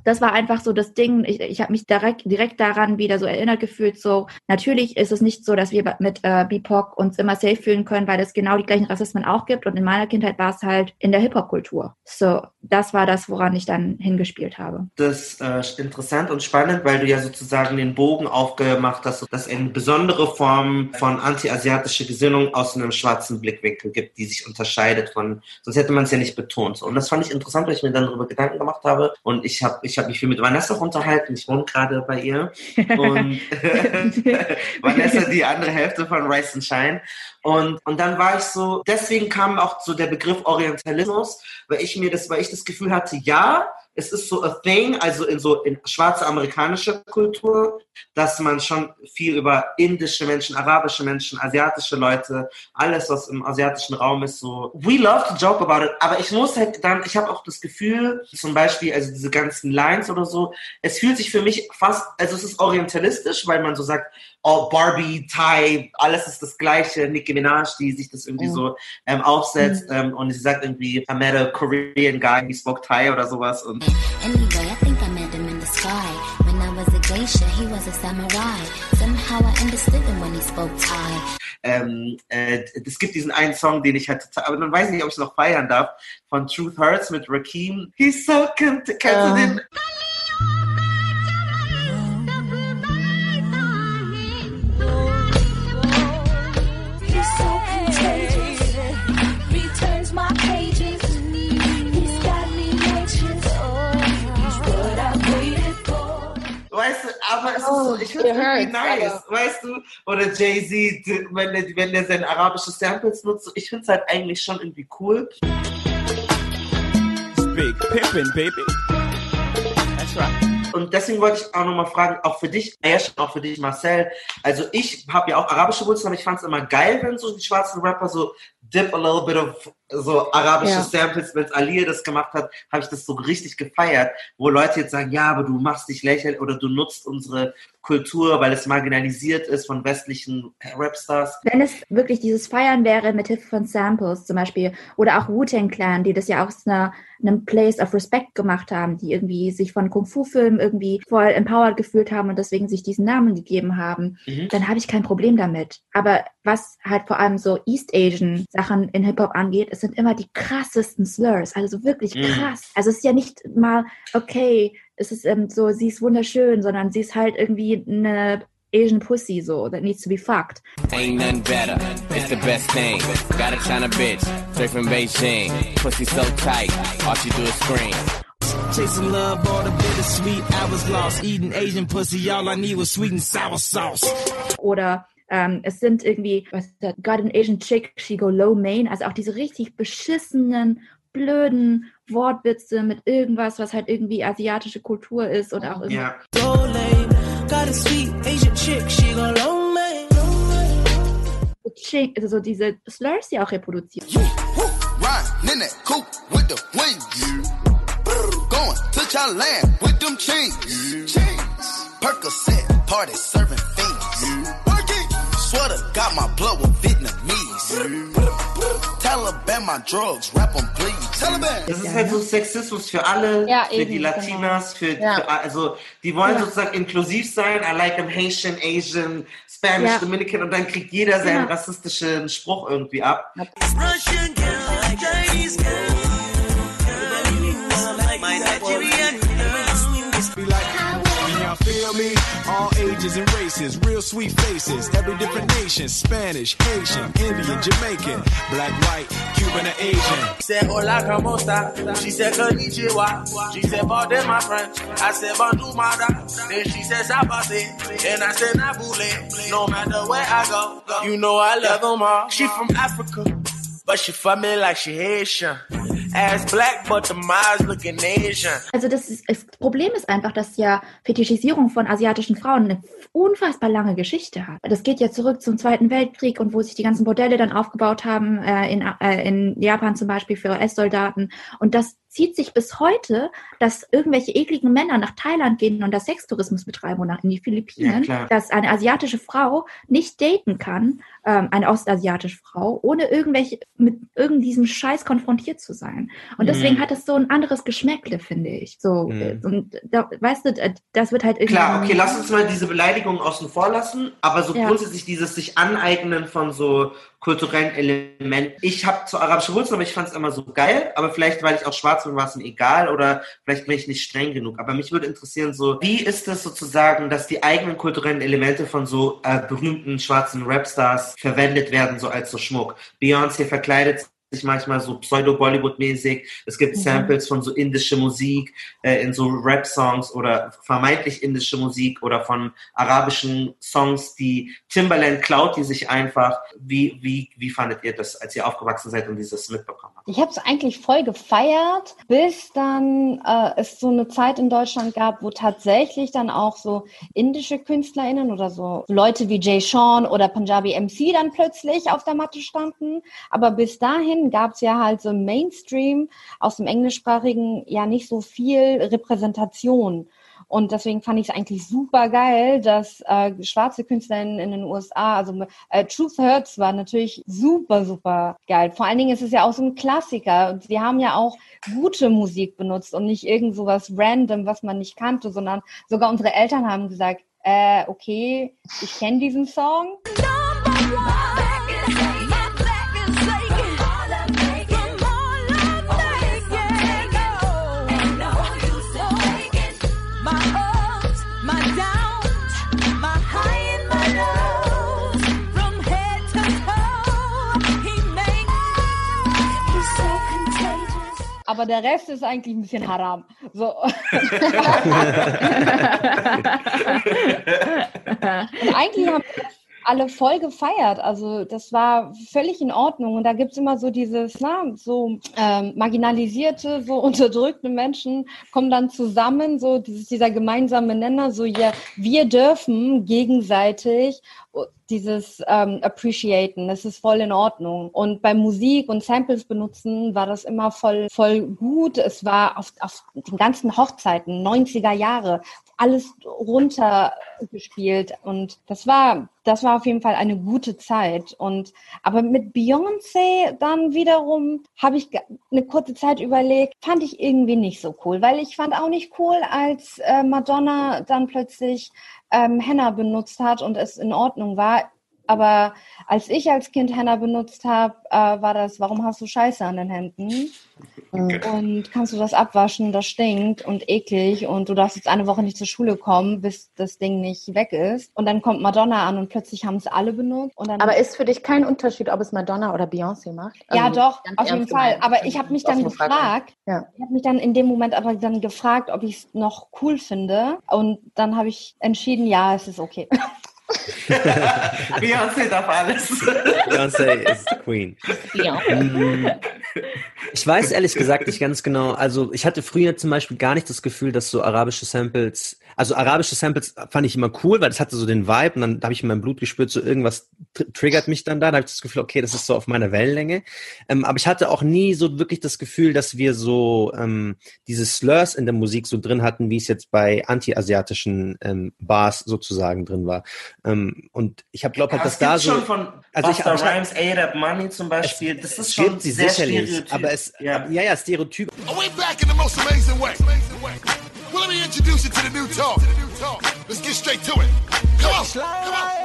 das war einfach so das Ding. Ich, ich habe mich direkt, direkt daran wieder so erinnert gefühlt. So natürlich ist es nicht so, dass wir mit äh, BIPOC uns immer safe fühlen können, weil es genau die gleichen Rassismen auch gibt. Und in meiner Kindheit war es halt in der Hip-Hop-Kultur. So, das war das, woran ich dann hingespielt habe. Das ist äh, interessant und spannend, weil du ja sozusagen den Bogen aufgemacht hast, dass es eine besondere Form von anti-asiatischer Gesinnung aus einem schwarzen Blickwinkel gibt, die sich unterscheidet von, sonst hätte man es ja nicht betont. Und das fand ich interessant, weil ich mir dann darüber Gedanken gemacht habe. Und ich habe ich habe mich viel mit Vanessa unterhalten. Ich wohne gerade bei ihr. Und Vanessa, die andere Hälfte von Rice and Shine. Und, und dann war ich so, deswegen kam auch so der Begriff Orientalismus, weil ich mir das, weil ich das Gefühl hatte, ja, es ist so a thing, also in so in schwarze amerikanische Kultur, dass man schon viel über indische Menschen, arabische Menschen, asiatische Leute, alles was im asiatischen Raum ist, so we love to joke about it. Aber ich muss halt dann, ich habe auch das Gefühl, zum Beispiel, also diese ganzen Lines oder so, es fühlt sich für mich fast, also es ist orientalistisch, weil man so sagt, oh, Barbie, Thai, alles ist das Gleiche. Nicki Minaj, die sich das irgendwie mhm. so ähm, aufsetzt mhm. ähm, und sie sagt irgendwie, I met a Korean guy, he spoke Thai oder sowas. Und anyway, I think I met him in the sky. When I was a geisha, he was a samurai. Somehow I understood him when he spoke Thai. ähm, äh, es gibt diesen einen Song, den ich halt total, aber dann weiß ich nicht, ob ich es noch feiern darf, von Truth Hurts mit Rakim. He's so cute. Kennst du aber es oh, ist so, ich finde es irgendwie nice, aber. weißt du? Oder Jay-Z, wenn der, wenn der seine arabische Samples nutzt, ich finde es halt eigentlich schon irgendwie cool. Big Pippin, baby. That's right. Und deswegen wollte ich auch nochmal fragen, auch für dich, Ash, auch für dich, Marcel. Also ich habe ja auch arabische Wurzeln, aber ich fand es immer geil, wenn so die schwarzen Rapper so dip a little bit of so arabische ja. Samples, wenn Alia das gemacht hat, habe ich das so richtig gefeiert, wo Leute jetzt sagen, ja, aber du machst dich lächerlich oder du nutzt unsere Kultur, weil es marginalisiert ist von westlichen Rapstars. Wenn es wirklich dieses Feiern wäre mit Hilfe von Samples zum Beispiel oder auch Wu-Tang Clan, die das ja aus einer, einem Place of Respect gemacht haben, die irgendwie sich von Kung-Fu-Filmen irgendwie voll empowered gefühlt haben und deswegen sich diesen Namen gegeben haben, mhm. dann habe ich kein Problem damit. Aber was halt vor allem so East Asian Sachen in Hip-Hop angeht, es sind immer die krassesten Slurs, also wirklich mhm. krass. Mhm. Also es ist ja nicht mal, okay, es ist ähm, so, sie ist wunderschön, sondern sie ist halt irgendwie eine Asian pussy so that needs to be fucked. Ain't nothing better. It's the best thing. Got a China bitch straight from Beijing. Pussy so tight, all she do is scream. Chasing love, all the bittersweet. I was lost eating Asian pussy. All I need was sweet and sour sauce. Oder ähm, es sind irgendwie, was ist das? Got an Asian chick, she go low main. Also auch diese richtig beschissenen, blöden Wortwitze mit irgendwas, was halt irgendwie asiatische Kultur ist oder auch irgendwie. Ja. Also diese Slurs, die auch reproduziert. Percocet, party serving got my blood with Vietnamese. Taliban my drugs, rap on please. Taliban. Das ist halt so Sexismus für alle, ja, für eben, die genau. Latinas, genau. für, ja. für, also die wollen ja. sozusagen inklusiv sein. I like them Haitian, Asian, Spanish, Dominican und dann kriegt jeder seinen rassistischen Spruch irgendwie ab. Russian girl, and races, real sweet faces, every different nation, Spanish, Haitian, Indian, Jamaican, black, white, Cuban, or Asian. Said hola, como esta? She said konnichiwa. Ah. She said pardon my French. I said bonjour, mada. Then she said sabase. And I said nabule. No matter where I go, you know I love them all. She from Africa, but she fuck me like she Haitian. Also das, ist, das Problem ist einfach, dass ja Fetischisierung von asiatischen Frauen eine unfassbar lange Geschichte hat. Das geht ja zurück zum Zweiten Weltkrieg und wo sich die ganzen Bordelle dann aufgebaut haben, äh, in, äh, in Japan zum Beispiel für US-Soldaten. Und das zieht sich bis heute, dass irgendwelche ekligen Männer nach Thailand gehen und da Sextourismus betreiben oder in die Philippinen, ja, dass eine asiatische Frau nicht daten kann, ähm, eine ostasiatische Frau, ohne irgendwelche mit irgend diesem Scheiß konfrontiert zu sein. Und deswegen mhm. hat es so ein anderes Geschmäckle, finde ich. So, mhm. und da, weißt du, das wird halt irgendwie. Klar, okay, lass uns mal diese Beleidigung außen vor lassen, aber so ja. grundsätzlich dieses sich aneignen von so kulturellen Elementen. Ich habe zu arabische Wurzeln, aber ich fand es immer so geil. Aber vielleicht, weil ich auch schwarz bin, war es mir egal oder vielleicht bin ich nicht streng genug. Aber mich würde interessieren, so wie ist es sozusagen, dass die eigenen kulturellen Elemente von so äh, berühmten schwarzen Rapstars verwendet werden, so als so Schmuck. Beyoncé verkleidet manchmal so pseudo-Bollywood-mäßig. Es gibt mhm. Samples von so indische Musik äh, in so Rap-Songs oder vermeintlich indische Musik oder von arabischen Songs, die Timbaland klaut, die sich einfach. Wie, wie, wie fandet ihr das, als ihr aufgewachsen seid und dieses mitbekommen habt? Ich habe es eigentlich voll gefeiert, bis dann äh, es so eine Zeit in Deutschland gab, wo tatsächlich dann auch so indische KünstlerInnen oder so Leute wie Jay Sean oder Punjabi MC dann plötzlich auf der Matte standen. Aber bis dahin dahin gab es ja halt so im Mainstream aus dem Englischsprachigen ja nicht so viel Repräsentation. Und deswegen fand ich es eigentlich super geil, dass äh, schwarze Künstlerinnen in den USA, also äh, Truth Hurts war natürlich super, super geil. Vor allen Dingen ist es ja auch so ein Klassiker. Und sie haben ja auch gute Musik benutzt und nicht irgend so was random, was man nicht kannte, sondern sogar unsere Eltern haben gesagt, äh, okay, ich kenne diesen Song. Aber der Rest ist eigentlich ein bisschen haram. So. und eigentlich haben alle voll gefeiert. Also das war völlig in Ordnung. Und da gibt's immer so dieses, na, so ähm, marginalisierte, so unterdrückte Menschen kommen dann zusammen, so dieses, dieser gemeinsame Nenner, so ja, wir dürfen gegenseitig dieses ähm, Appreciaten, das ist voll in Ordnung. Und beim Musik und Samples benutzen war das immer voll, voll gut. Es war auf, auf den ganzen Hochzeiten, 90er Jahre, alles runtergespielt. Und das war, das war auf jeden Fall eine gute Zeit. Und, aber mit Beyoncé dann wiederum habe ich eine kurze Zeit überlegt, fand ich irgendwie nicht so cool, weil ich fand auch nicht cool, als äh, Madonna dann plötzlich ähm, Henna benutzt hat und es in Ordnung war. Aber als ich als Kind Henna benutzt habe, äh, war das, warum hast du Scheiße an den Händen? Okay. Und kannst du das abwaschen? Das stinkt und eklig und du darfst jetzt eine Woche nicht zur Schule kommen, bis das Ding nicht weg ist. Und dann kommt Madonna an und plötzlich haben es alle benutzt. Aber ist für dich kein Unterschied, ob es Madonna oder Beyoncé macht? Also ja, doch, auf jeden Fall. Aber ich habe mich dann gefragt, ja. ich habe mich dann in dem Moment aber dann gefragt, ob ich es noch cool finde. Und dann habe ich entschieden, ja, es ist okay. Beyoncé darf alles. Beyoncé ist Queen. Ja. Mm. Ich weiß ehrlich gesagt nicht ganz genau. Also ich hatte früher zum Beispiel gar nicht das Gefühl, dass so arabische Samples, also arabische Samples fand ich immer cool, weil das hatte so den Vibe und dann habe ich in meinem Blut gespürt, so irgendwas tr triggert mich dann da. Da habe ich das Gefühl, okay, das ist so auf meiner Wellenlänge. Ähm, aber ich hatte auch nie so wirklich das Gefühl, dass wir so ähm, diese Slurs in der Musik so drin hatten, wie es jetzt bei anti-asiatischen ähm, Bars sozusagen drin war. Ähm, und ich habe glaube halt, dass da so. Schon von also Buster ich, Rhymes, A-Rap Money zum Beispiel, das ist schon sie sehr sicherlich, Stereotyp. aber es, ja, ja, ja Stereotyp. We back in the most amazing way? Well, let me introduce you to the new talk. Let's get straight to it. Come on, come on.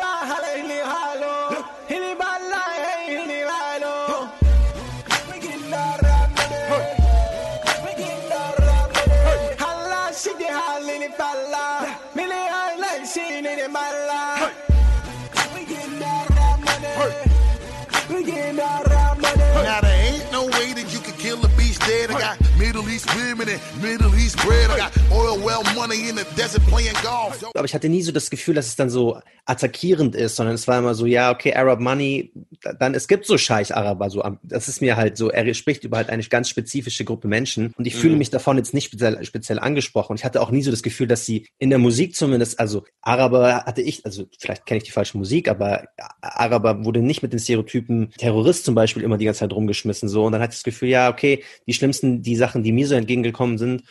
Dead. I got Middle East women and Middle East bread. I got oil well money in the desert playing golf. Aber ich hatte nie so das Gefühl, dass es dann so attackierend ist, sondern es war immer so, ja, okay, Arab Money, dann es gibt so Scheich-Araber, so, das ist mir halt so, er spricht über halt eine ganz spezifische Gruppe Menschen und ich mhm. fühle mich davon jetzt nicht speziell, speziell angesprochen. Ich hatte auch nie so das Gefühl, dass sie in der Musik zumindest, also Araber hatte ich, also vielleicht kenne ich die falsche Musik, aber Araber wurde nicht mit den Stereotypen Terrorist zum Beispiel immer die ganze Zeit rumgeschmissen, so, und dann hatte ich das Gefühl, ja, okay, die schlimmsten, die Sachen, die mir so entgegengekommen sind,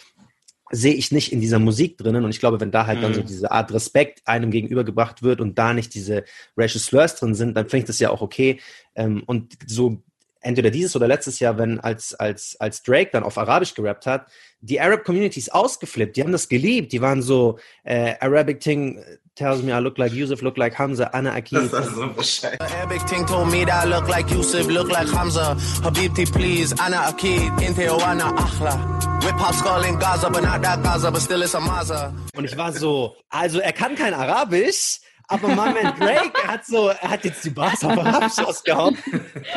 sehe ich nicht in dieser Musik drinnen. Und ich glaube, wenn da halt mhm. dann so mhm. diese Art Respekt einem gegenübergebracht wird und da nicht diese racial Slurs drin sind, dann finde ich das ja auch okay. Ähm, und so entweder dieses oder letztes Jahr, wenn als, als, als Drake dann auf Arabisch gerappt hat, die Arab Community ist ausgeflippt, die haben das geliebt, die waren so, äh, Arabic Thing tells me I look like Yusuf, look like Hamza, Anna Akid. Das ist so. Arabic Thing told me that I look like Yusuf, look like Hamza, Habibti please, Anna Akid, Inte Anna Akhla. Whip Hop Skull in Gaza, but not that Gaza, but still it's a Maza. Und ich war so, also er kann kein Arabisch, aber Moment, Drake hat so, er hat jetzt die Bars auf Arabisch ausgehauen.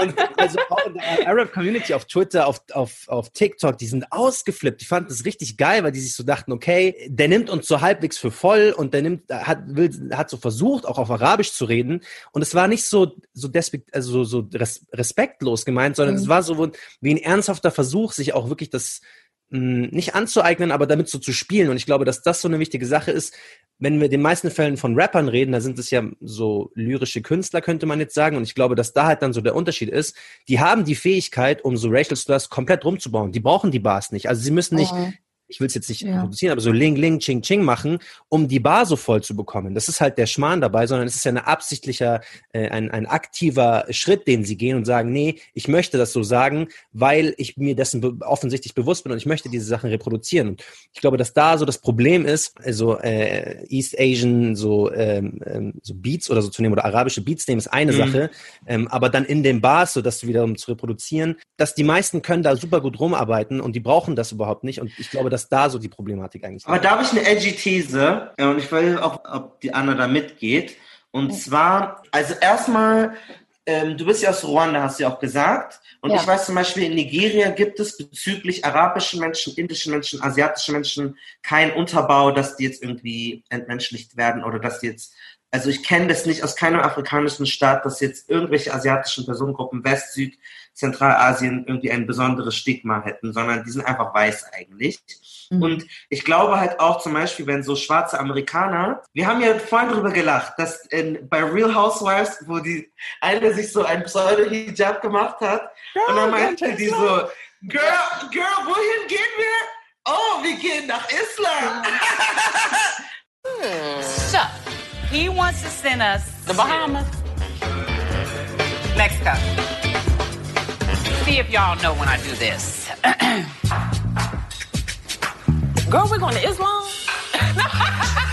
Und also auch in der Arab Community auf Twitter, auf, auf, auf TikTok, die sind ausgeflippt. Die fanden das richtig geil, weil die sich so dachten, okay, der nimmt uns so halbwegs für voll und der nimmt, hat, will, hat so versucht, auch auf Arabisch zu reden. Und es war nicht so, so despekt, also so respektlos gemeint, sondern mhm. es war so wie ein ernsthafter Versuch, sich auch wirklich das, nicht anzueignen, aber damit so zu spielen. Und ich glaube, dass das so eine wichtige Sache ist. Wenn wir in den meisten Fällen von Rappern reden, da sind es ja so lyrische Künstler, könnte man jetzt sagen. Und ich glaube, dass da halt dann so der Unterschied ist. Die haben die Fähigkeit, um so Racial Slurs komplett rumzubauen. Die brauchen die Bars nicht. Also sie müssen nicht mhm ich will es jetzt nicht ja. produzieren, aber so Ling, Ling, Ching, Ching machen, um die Bar so voll zu bekommen. Das ist halt der Schmarrn dabei, sondern es ist ja ein absichtlicher, äh, ein, ein aktiver Schritt, den sie gehen und sagen, nee, ich möchte das so sagen, weil ich mir dessen be offensichtlich bewusst bin und ich möchte diese Sachen reproduzieren. Und ich glaube, dass da so das Problem ist, also äh, East Asian so, ähm, ähm, so Beats oder so zu nehmen oder arabische Beats nehmen, ist eine mhm. Sache, ähm, aber dann in den Bars, so dass wiederum zu reproduzieren, dass die meisten können da super gut rumarbeiten und die brauchen das überhaupt nicht. Und ich glaube, dass da so die Problematik eigentlich ist. Aber da habe ich eine edgy These und ich will auch, ob die Anna da mitgeht. Und zwar, also erstmal ähm, du bist ja aus Ruanda, hast du ja auch gesagt. Und ja. ich weiß zum Beispiel, in Nigeria gibt es bezüglich arabischen Menschen, indischen Menschen, asiatischen Menschen keinen Unterbau, dass die jetzt irgendwie entmenschlicht werden oder dass die jetzt also ich kenne das nicht aus keinem afrikanischen Staat, dass jetzt irgendwelche asiatischen Personengruppen West, Süd, Zentralasien irgendwie ein besonderes Stigma hätten, sondern die sind einfach weiß eigentlich. Mhm. Und ich glaube halt auch zum Beispiel, wenn so schwarze Amerikaner, wir haben ja vorhin drüber gelacht, dass in, bei Real Housewives, wo die eine sich so ein Pseudo-Hijab gemacht hat ja, und dann meinte die so, Girl, Girl, wohin gehen wir? Oh, wir gehen nach Islam. so, he wants to send us the Bahamas, Mexico. See if y'all know when I do this. Girl, we're going to Islam.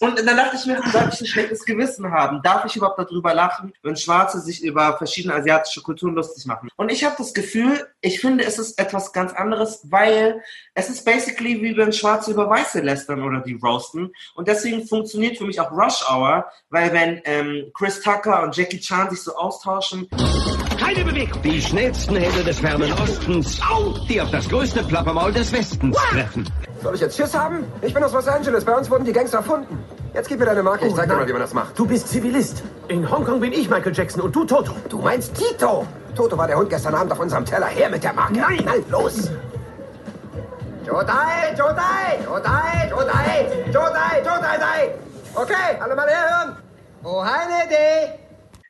Und dann dachte ich mir, sollte ich ein schlechtes Gewissen haben? Darf ich überhaupt darüber lachen, wenn Schwarze sich über verschiedene asiatische Kulturen lustig machen? Und ich habe das Gefühl, ich finde, es ist etwas ganz anderes, weil es ist basically wie wenn Schwarze über Weiße lästern oder die roasten. Und deswegen funktioniert für mich auch Rush Hour, weil wenn ähm, Chris Tucker und Jackie Chan sich so austauschen. Keine Bewegung. Die schnellsten Hände des fernen Ostens, die auf das größte Plappermaul des Westens treffen. Soll ich jetzt Schiss haben? Ich bin aus Los Angeles. Bei uns wurden die Gangster erfunden. Jetzt gib mir deine Marke. Ich zeig dir mal, wie man das macht. Du bist Zivilist. In Hongkong bin ich Michael Jackson und du Toto. Du meinst Tito? Toto war der Hund gestern Abend auf unserem Teller. Her mit der Marke. Nein. Knall, los. Jodai, Jodai, Jodai, Jodai, Jodai, Jodai, Jodai. Okay, alle mal herhören. Oh, heine de.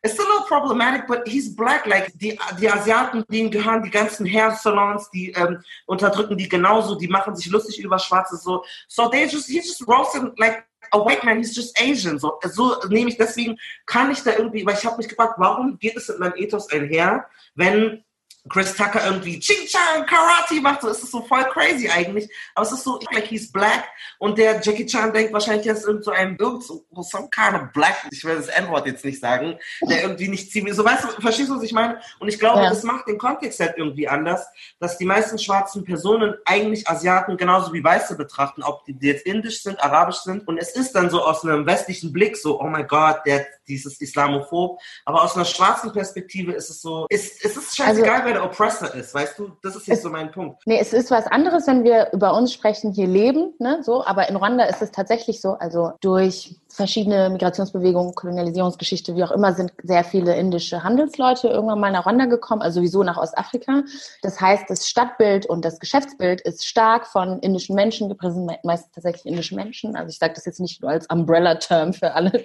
It's a little problematic, but he's black. Like die, die Asiaten, denen gehören die ganzen Hair Salons, die ähm, unterdrücken die genauso, die machen sich lustig über Schwarze so. So they just he's just roasting like a white man, he's just Asian. So, so nehme ich deswegen kann ich da irgendwie, weil ich habe mich gefragt, warum geht es mit meinem Ethos einher, wenn Chris Tucker irgendwie Ching Chang Karate macht, so ist es so voll crazy eigentlich. Aber es ist so, like he's black und der Jackie Chan denkt wahrscheinlich, er ist irgend so ein, irgend so, some kind of black, ich will das N-Wort jetzt nicht sagen, der irgendwie nicht ziemlich, so weißt du, verstehst du, was ich meine? Und ich glaube, ja. das macht den Kontext halt irgendwie anders, dass die meisten schwarzen Personen eigentlich Asiaten genauso wie Weiße betrachten, ob die jetzt indisch sind, arabisch sind. Und es ist dann so aus einem westlichen Blick so, oh mein Gott, der, dieses Islamophob. Aber aus einer schwarzen Perspektive ist es so, ist, es ist scheißegal, also, wer der Oppressor ist, weißt du? Das ist jetzt es, so mein Punkt. Nee, es ist was anderes, wenn wir über uns sprechen, hier leben, ne, so. Aber in Rwanda ist es tatsächlich so, also durch verschiedene Migrationsbewegungen, Kolonialisierungsgeschichte, wie auch immer, sind sehr viele indische Handelsleute irgendwann mal nach Rwanda gekommen, also sowieso nach Ostafrika. Das heißt, das Stadtbild und das Geschäftsbild ist stark von indischen Menschen geprägt, meistens tatsächlich indische Menschen. Also ich sage das jetzt nicht nur als Umbrella-Term für alle.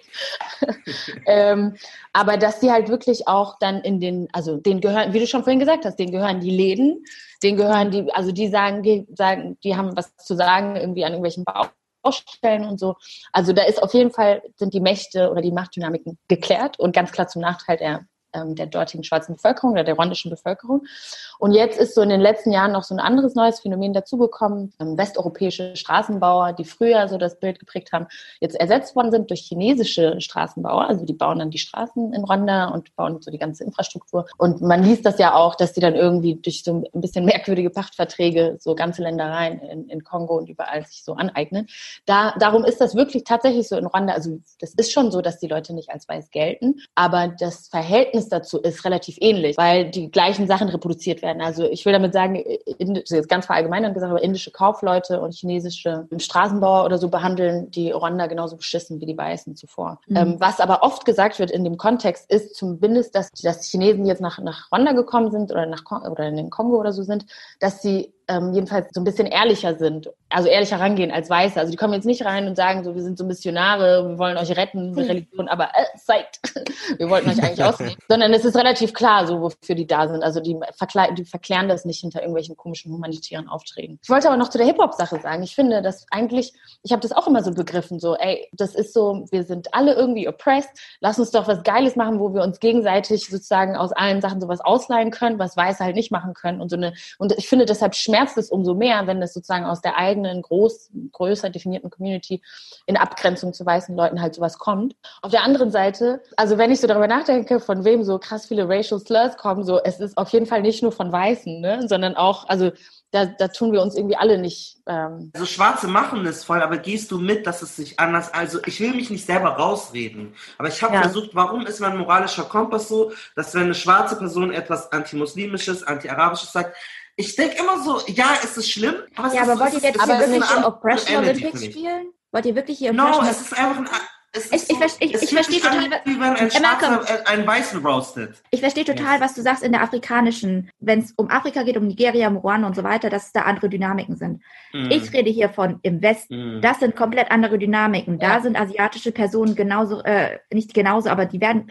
ähm, aber dass die halt wirklich auch dann in den, also den gehören, wie du schon vorhin gesagt hast, denen gehören die Läden, denen gehören die, also die sagen, die sagen, die haben was zu sagen irgendwie an irgendwelchen Bau Baustellen und so. Also da ist auf jeden Fall, sind die Mächte oder die Machtdynamiken geklärt und ganz klar zum Nachteil der ähm, der dortigen schwarzen Bevölkerung oder der rwandischen Bevölkerung. Und jetzt ist so in den letzten Jahren noch so ein anderes neues Phänomen dazugekommen. Ähm, westeuropäische Straßenbauer, die früher so das Bild geprägt haben, jetzt ersetzt worden sind durch chinesische Straßenbauer. Also die bauen dann die Straßen in Rwanda und bauen so die ganze Infrastruktur. Und man liest das ja auch, dass die dann irgendwie durch so ein bisschen merkwürdige Pachtverträge so ganze Ländereien in, in Kongo und überall sich so aneignen. Da, darum ist das wirklich tatsächlich so in Rwanda. Also das ist schon so, dass die Leute nicht als weiß gelten, aber das Verhältnis Verhältnis dazu ist relativ ähnlich, weil die gleichen Sachen reproduziert werden. Also ich will damit sagen, jetzt ganz verallgemeinert gesagt, aber indische Kaufleute und chinesische Straßenbauer oder so behandeln die Rwanda genauso beschissen wie die Weißen zuvor. Mhm. Ähm, was aber oft gesagt wird in dem Kontext ist zumindest, dass, dass Chinesen jetzt nach, nach Rwanda gekommen sind oder nach oder in den Kongo oder so sind, dass sie ähm, jedenfalls so ein bisschen ehrlicher sind, also ehrlicher rangehen als Weiße. Also die kommen jetzt nicht rein und sagen so, wir sind so Missionare, wir wollen euch retten mit Religion, aber äh, seid, wir wollten euch eigentlich ausnehmen. Sondern es ist relativ klar, so wofür die da sind. Also die, verkle die verklären das nicht hinter irgendwelchen komischen humanitären Aufträgen. Ich wollte aber noch zu der Hip-Hop-Sache sagen. Ich finde, dass eigentlich, ich habe das auch immer so begriffen, so, ey, das ist so, wir sind alle irgendwie oppressed, lass uns doch was Geiles machen, wo wir uns gegenseitig sozusagen aus allen Sachen sowas ausleihen können, was Weiße halt nicht machen können und so eine, und ich finde, deshalb schmerzt es umso mehr, wenn es sozusagen aus der eigenen groß, größer definierten Community in Abgrenzung zu weißen Leuten halt sowas kommt. Auf der anderen Seite, also wenn ich so darüber nachdenke, von wem so krass viele Racial Slurs kommen, so es ist auf jeden Fall nicht nur von Weißen, ne, sondern auch, also da, da tun wir uns irgendwie alle nicht. Ähm also Schwarze machen es voll, aber gehst du mit, dass es sich anders, also ich will mich nicht selber rausreden, aber ich habe ja. versucht, warum ist mein moralischer Kompass so, dass wenn eine schwarze Person etwas antimuslimisches, anti-arabisches sagt, ich denke immer so, ja, ist es schlimm, aber ja, aber wollt ihr jetzt aber wirklich Oppression Olympics spielen? Wollt ihr wirklich hier No, es ist einfach ein es ich, ich, ich, ich, ich verstehe total, wie wenn ein, Schwarzer, äh, einen Weißen roastet. Ich verstehe total, was du sagst in der afrikanischen, wenn es um Afrika geht, um Nigeria, um Ruanda und so weiter, dass da andere Dynamiken sind. Mm. Ich rede hier von im Westen. Mm. Das sind komplett andere Dynamiken. Da ja. sind asiatische Personen genauso, äh, nicht genauso, aber die werden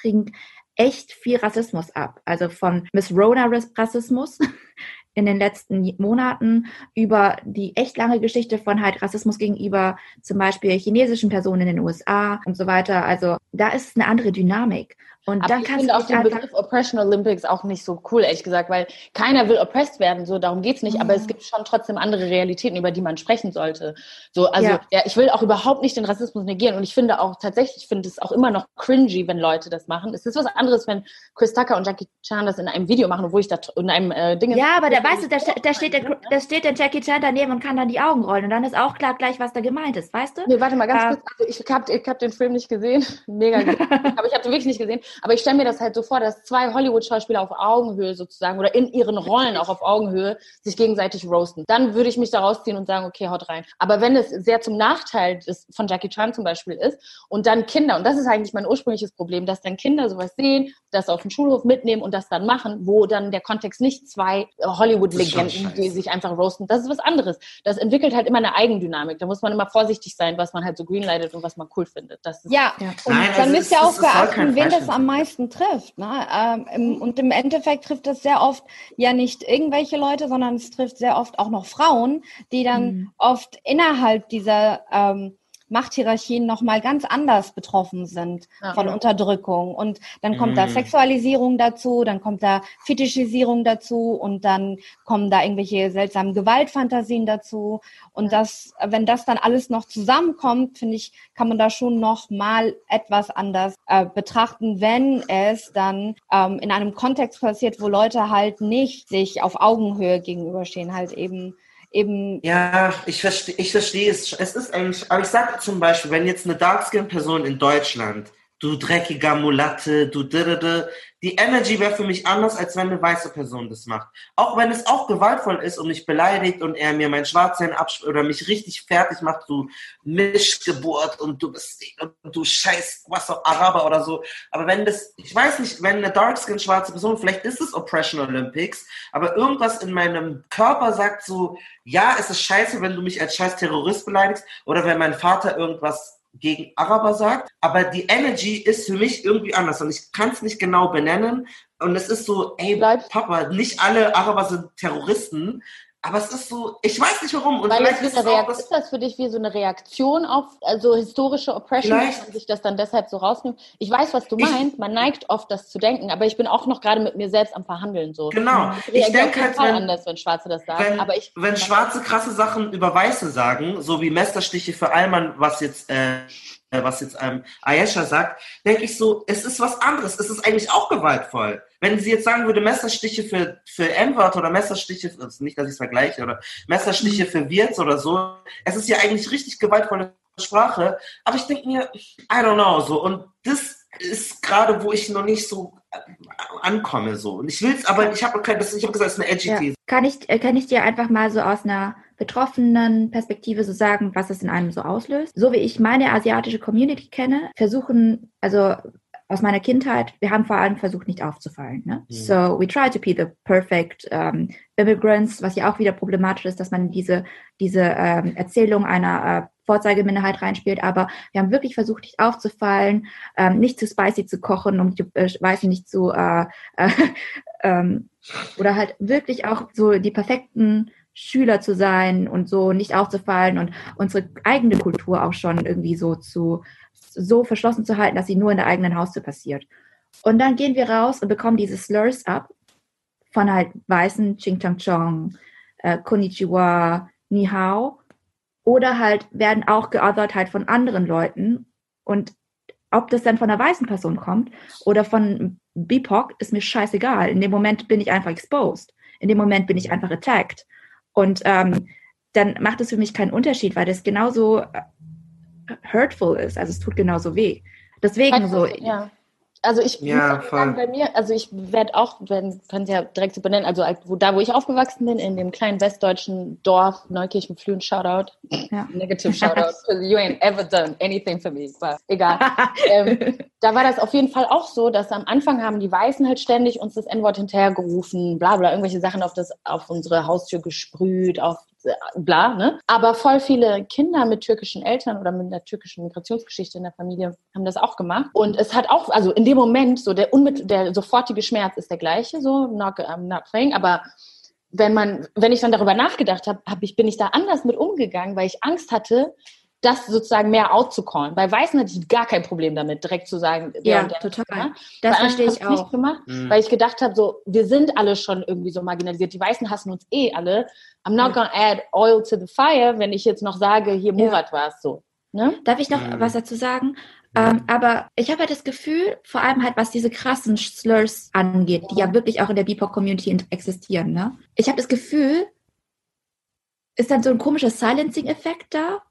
kriegen echt viel Rassismus ab. Also von Miss Rona Rassismus in den letzten Monaten über die echt lange Geschichte von halt Rassismus gegenüber zum Beispiel chinesischen Personen in den USA und so weiter. Also da ist eine andere Dynamik. Und Aber dann ich finde auch den Begriff Oppression Olympics auch nicht so cool, ehrlich gesagt, weil keiner will oppressed werden, so darum geht's nicht. Mhm. Aber es gibt schon trotzdem andere Realitäten, über die man sprechen sollte. So, also ja. ja. ich will auch überhaupt nicht den Rassismus negieren und ich finde auch tatsächlich, ich finde es auch immer noch cringy, wenn Leute das machen. Es ist was anderes, wenn Chris Tucker und Jackie Chan das in einem Video machen, wo ich da in einem äh, Ding. Ja, aber da weißt du, da, da steht der, da steht der Jackie Chan daneben und kann dann die Augen rollen und dann ist auch klar gleich, was da gemeint ist, weißt du? Nee, warte mal ganz uh, kurz. Also ich habe ich hab den Film nicht gesehen, mega, aber ich habe den wirklich nicht gesehen. Aber ich stelle mir das halt so vor, dass zwei Hollywood-Schauspieler auf Augenhöhe sozusagen oder in ihren Rollen auch auf Augenhöhe sich gegenseitig roasten. Dann würde ich mich da rausziehen und sagen, okay, haut rein. Aber wenn es sehr zum Nachteil des, von Jackie Chan zum Beispiel ist und dann Kinder, und das ist eigentlich mein ursprüngliches Problem, dass dann Kinder sowas sehen, das auf den Schulhof mitnehmen und das dann machen, wo dann der Kontext nicht zwei Hollywood-Legenden, die sich einfach roasten, das ist was anderes. Das entwickelt halt immer eine Eigendynamik. Da muss man immer vorsichtig sein, was man halt so greenlightet und was man cool findet. Das ist, ja, ja. und Nein, dann also müsst ihr auch beachten, wen das am meisten trifft. Ne? Ähm, und im Endeffekt trifft das sehr oft ja nicht irgendwelche Leute, sondern es trifft sehr oft auch noch Frauen, die dann mhm. oft innerhalb dieser ähm, Machthierarchien nochmal ganz anders betroffen sind ja. von Unterdrückung. Und dann kommt mhm. da Sexualisierung dazu, dann kommt da Fetischisierung dazu und dann kommen da irgendwelche seltsamen Gewaltfantasien dazu. Und das, wenn das dann alles noch zusammenkommt, finde ich, kann man da schon noch mal etwas anders äh, betrachten, wenn es dann ähm, in einem Kontext passiert, wo Leute halt nicht sich auf Augenhöhe gegenüberstehen, halt eben eben. Ja, ich verstehe, ich verstehe es. Es ist eigentlich, aber ich sage zum Beispiel, wenn jetzt eine Darkskin-Person in Deutschland du dreckiger Mulatte, du didede. Die Energy wäre für mich anders, als wenn eine weiße Person das macht. Auch wenn es auch gewaltvoll ist und mich beleidigt und er mir mein Schwarzsein absp oder mich richtig fertig macht, du Mischgeburt und du bist und du scheiß was auch Araber oder so. Aber wenn das, ich weiß nicht, wenn eine Darkskin schwarze Person, vielleicht ist es Oppression Olympics, aber irgendwas in meinem Körper sagt so, ja, es ist scheiße, wenn du mich als scheiß Terrorist beleidigst oder wenn mein Vater irgendwas gegen Araber sagt, aber die Energy ist für mich irgendwie anders und ich kann es nicht genau benennen. Und es ist so, ey, Papa, nicht alle Araber sind Terroristen, aber es ist so, ich weiß nicht warum. Und Weil vielleicht ist, Reakt, ist das für dich wie so eine Reaktion auf also historische Oppression, dass man sich das dann deshalb so rausnimmt? Ich weiß, was du meinst. Man neigt oft, das zu denken, aber ich bin auch noch gerade mit mir selbst am Verhandeln so. Genau. Ich, ich denke halt, wenn, anders, wenn Schwarze das sagen. Wenn, aber ich, wenn Schwarze krasse Sachen über Weiße sagen, so wie Messerstiche für Allmann, was jetzt äh, was jetzt ähm, Ayesha sagt, denke ich so, es ist was anderes. Es ist eigentlich auch gewaltvoll. Wenn sie jetzt sagen würde, Messerstiche für, für N-Wörter oder Messerstiche, also nicht, dass ich es vergleiche, oder Messerstiche mhm. für Wirts oder so, es ist ja eigentlich richtig gewaltvolle Sprache. Aber ich denke mir, I don't know, so. Und das ist gerade, wo ich noch nicht so äh, ankomme, so. Und ich will es, aber ich habe ich hab gesagt, es ist eine edgy ja. Kann ich, äh, kann ich dir einfach mal so aus einer betroffenen Perspektive so sagen, was es in einem so auslöst. So wie ich meine asiatische Community kenne, versuchen, also aus meiner Kindheit, wir haben vor allem versucht, nicht aufzufallen. Ne? Mhm. So we try to be the perfect um, immigrants, was ja auch wieder problematisch ist, dass man diese, diese ähm, Erzählung einer äh, Vorzeigeminderheit reinspielt. Aber wir haben wirklich versucht, nicht aufzufallen, ähm, nicht zu spicy zu kochen, um die äh, Weißen nicht zu äh, äh, ähm, oder halt wirklich auch so die perfekten Schüler zu sein und so nicht aufzufallen und unsere eigene Kultur auch schon irgendwie so zu so verschlossen zu halten, dass sie nur in der eigenen Haustür passiert. Und dann gehen wir raus und bekommen diese Slurs ab von halt weißen Ching Chang Chong, äh, Konnichiwa, Ni Hao oder halt werden auch geothert halt von anderen Leuten und ob das dann von einer weißen Person kommt oder von BIPOC, ist mir scheißegal. In dem Moment bin ich einfach exposed. In dem Moment bin ich einfach attacked. Und ähm, dann macht es für mich keinen Unterschied, weil das genauso äh, hurtful ist. Also es tut genauso weh. Deswegen so. Ja. Also ich ja, sagen, bei mir, also ich werde auch, wenn können Sie ja direkt so benennen, also wo, da, wo ich aufgewachsen bin, in dem kleinen westdeutschen Dorf Neukirchen-Flühen, Shoutout, ja. Negative Shoutout, you ain't ever done anything for me, but egal. ähm, da war das auf jeden Fall auch so, dass am Anfang haben die Weißen halt ständig uns das N-Wort hinterhergerufen, bla bla, irgendwelche Sachen auf, das, auf unsere Haustür gesprüht, auf bla, ne? Aber voll viele Kinder mit türkischen Eltern oder mit einer türkischen Migrationsgeschichte in der Familie haben das auch gemacht. Und es hat auch, also in dem Moment, so der, der sofortige Schmerz ist der gleiche, so, not, I'm not playing, aber wenn man, wenn ich dann darüber nachgedacht habe, hab ich, bin ich da anders mit umgegangen, weil ich Angst hatte, das sozusagen mehr out zu callen. Bei Weißen hatte ich gar kein Problem damit, direkt zu sagen, der ja, und der total. Gemacht. Das Bei verstehe ich auch. Nicht gemacht, mhm. Weil ich gedacht habe, so, wir sind alle schon irgendwie so marginalisiert. Die Weißen hassen uns eh alle. I'm not gonna add oil to the fire, wenn ich jetzt noch sage, hier Murat ja. war es so. Ne? Darf ich noch mhm. was dazu sagen? Ähm, aber ich habe halt das Gefühl, vor allem halt, was diese krassen Slurs angeht, die ja wirklich auch in der BIPOC-Community existieren, ne? Ich habe das Gefühl, ist dann so ein komischer Silencing-Effekt da,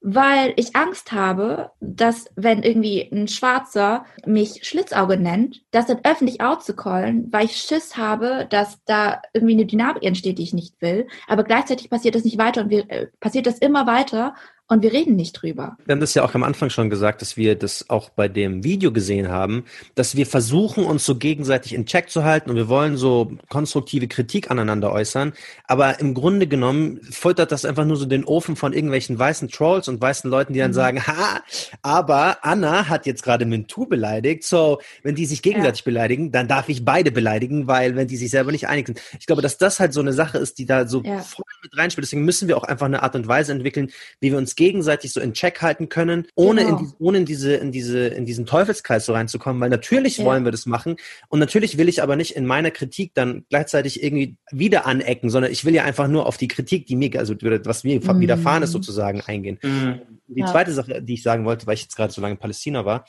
weil ich Angst habe, dass wenn irgendwie ein Schwarzer mich Schlitzauge nennt, das dann öffentlich outzucallen, weil ich Schiss habe, dass da irgendwie eine Dynamik entsteht, die ich nicht will. Aber gleichzeitig passiert das nicht weiter und wir, äh, passiert das immer weiter und wir reden nicht drüber. Wir haben das ja auch am Anfang schon gesagt, dass wir das auch bei dem Video gesehen haben, dass wir versuchen, uns so gegenseitig in Check zu halten und wir wollen so konstruktive Kritik aneinander äußern. Aber im Grunde genommen foltert das einfach nur so den Ofen von irgendwelchen weißen Trolls und weißen Leuten, die dann mhm. sagen, ha, aber Anna hat jetzt gerade Mintu beleidigt. So, wenn die sich gegenseitig ja. beleidigen, dann darf ich beide beleidigen, weil wenn die sich selber nicht einig sind. Ich glaube, dass das halt so eine Sache ist, die da so ja. voll mit reinspielt. Deswegen müssen wir auch einfach eine Art und Weise entwickeln, wie wir uns gegenseitig so in Check halten können, ohne, genau. in, die, ohne in, diese, in, diese, in diesen Teufelskreis so reinzukommen, weil natürlich ja. wollen wir das machen und natürlich will ich aber nicht in meiner Kritik dann gleichzeitig irgendwie wieder anecken, sondern ich will ja einfach nur auf die Kritik, die mir, also was mir mm. widerfahren ist, sozusagen eingehen. Mm. Die ja. zweite Sache, die ich sagen wollte, weil ich jetzt gerade so lange in Palästina war,